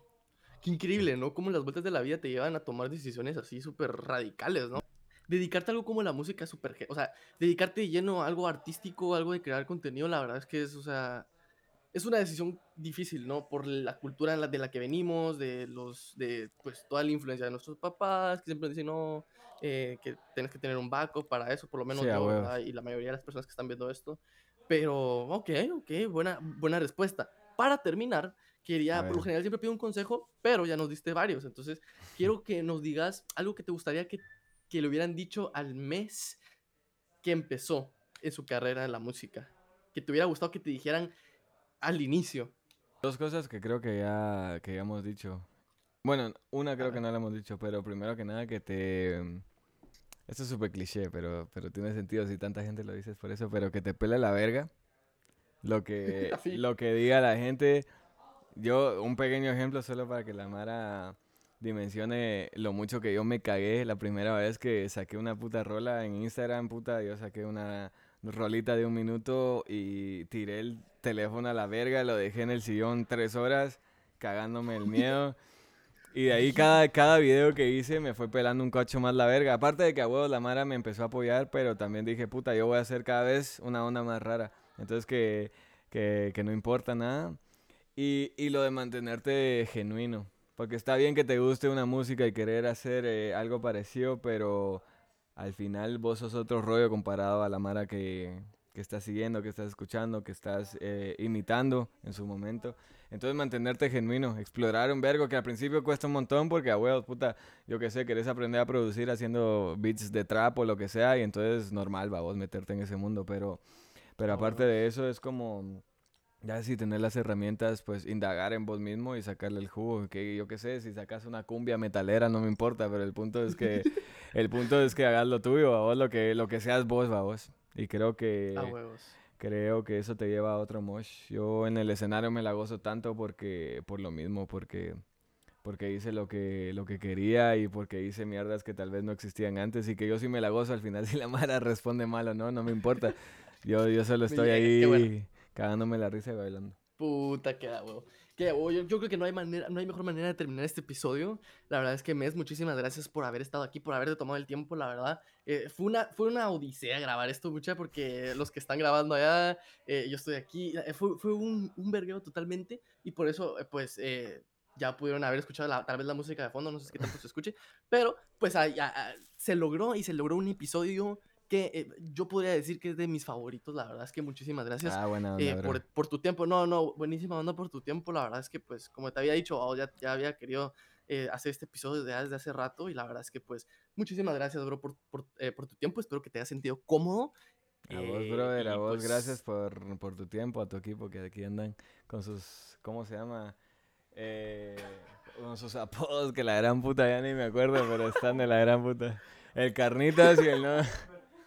Qué increíble, ¿no? Cómo las vueltas de la vida te llevan a tomar decisiones así súper radicales, ¿no? Dedicarte a algo como la música es súper... O sea, dedicarte de lleno a algo artístico, algo de crear contenido, la verdad es que es, o sea... Es una decisión difícil, ¿no? Por la cultura en la, de la que venimos, de los... de pues toda la influencia de nuestros papás, que siempre dicen, no, eh, que tienes que tener un backup para eso, por lo menos Sí, a yo. ¿verdad? y la mayoría de las personas que están viendo esto. Pero, ok, ok, buena, buena respuesta. Para terminar, quería, A por lo general siempre pido un consejo, pero ya nos diste varios. Entonces, quiero que nos digas algo que te gustaría que, que le hubieran dicho al mes que empezó en su carrera en la música. Que te hubiera gustado que te dijeran al inicio. Dos cosas que creo que ya, que ya hemos dicho. Bueno, una creo que no la hemos dicho, pero primero que nada que te... Esto es súper cliché, pero, pero tiene sentido si tanta gente lo dice por eso, pero que te pele la verga. Lo que, lo que diga la gente. Yo, un pequeño ejemplo solo para que la Mara dimensione lo mucho que yo me cagué la primera vez que saqué una puta rola en Instagram, puta, yo saqué una rolita de un minuto y tiré el teléfono a la verga, lo dejé en el sillón tres horas, cagándome el miedo. Y de ahí cada, cada video que hice me fue pelando un cocho más la verga. Aparte de que a huevos la Mara me empezó a apoyar, pero también dije, puta, yo voy a hacer cada vez una onda más rara. Entonces que, que, que no importa nada. Y, y lo de mantenerte genuino. Porque está bien que te guste una música y querer hacer eh, algo parecido, pero al final vos sos otro rollo comparado a la Mara que, que estás siguiendo, que estás escuchando, que estás eh, imitando en su momento. Entonces mantenerte genuino, explorar un vergo que al principio cuesta un montón porque a huevos, puta, yo qué sé, querés aprender a producir haciendo beats de trap o lo que sea y entonces normal, va vos meterte en ese mundo, pero, pero aparte de eso es como ya si tener las herramientas, pues indagar en vos mismo y sacarle el jugo. Que yo qué sé, si sacas una cumbia metalera no me importa, pero el punto es que el punto es que hagas lo tuyo, a vos lo que lo que seas vos, a vos. Y creo que creo que eso te lleva a otro mosh. Yo en el escenario me la gozo tanto porque por lo mismo, porque porque hice lo que lo que quería y porque hice mierdas que tal vez no existían antes y que yo sí me la gozo al final si la Mara responde mal o no, no me importa. Yo yo solo estoy ahí cagándome la risa y bailando. Puta, queda huevo. Queda huevo. Yo, creo que no hay, manera, no hay mejor manera de terminar este episodio. La verdad es que, Mes, muchísimas gracias por haber estado aquí, por haberte tomado el tiempo, la verdad. Eh, fue, una, fue una odisea grabar esto, mucha, porque los que están grabando allá, eh, yo estoy aquí. Eh, fue, fue un, un vergueo totalmente. Y por eso, pues, ya pudieron haber escuchado tal vez la música de fondo, no sé qué tanto se escuche. Pero, pues, se logró y se logró un episodio que eh, yo podría decir que es de mis favoritos, la verdad es que muchísimas gracias ah, buena eh, por, por, tu tiempo, no, no, buenísima onda por tu tiempo, la verdad es que pues como te había dicho, oh, ya, ya había querido eh, hacer este episodio desde, desde, hace rato y la verdad es que pues muchísimas gracias, bro, por, por, por tu tiempo, espero que te hayas sentido cómodo. A vos, brother, a vos, pues gracias por, por tu tiempo, a tu equipo que aquí andan con sus, ¿cómo se llama? con sus apodos que la gran puta ya ni me acuerdo, pero están de la gran puta. El Carnitas y el no.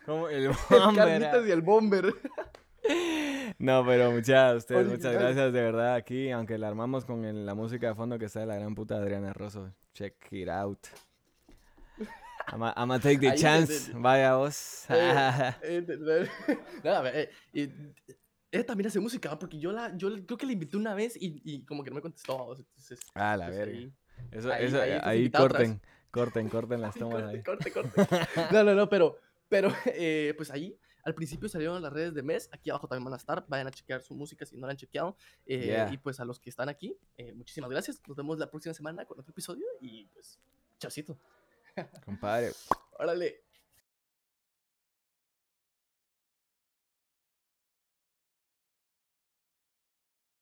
Como el bomber. y el bomber. No, pero muchas, ustedes, muchas gracias de verdad aquí, aunque la armamos con la música de fondo que está de la gran puta Adriana Rosso. Check it out. I'm a, take the chance. Vaya vos. Eh, eh, eh, ella también hace música, porque yo la, yo creo que la invité una vez y, y como que no me contestó. Entonces, ah, la verga. Ahí, eso, ahí, eso, ahí, corten, corten, corten las tomas ahí. Corte, corte. No, no, no, pero pero, eh, pues ahí, al principio salieron las redes de mes. Aquí abajo también van a estar. Vayan a chequear su música si no la han chequeado. Eh, y pues a los que están aquí, eh, muchísimas gracias. Nos vemos la próxima semana con otro episodio. Y pues, chaucito. Compadre. Órale.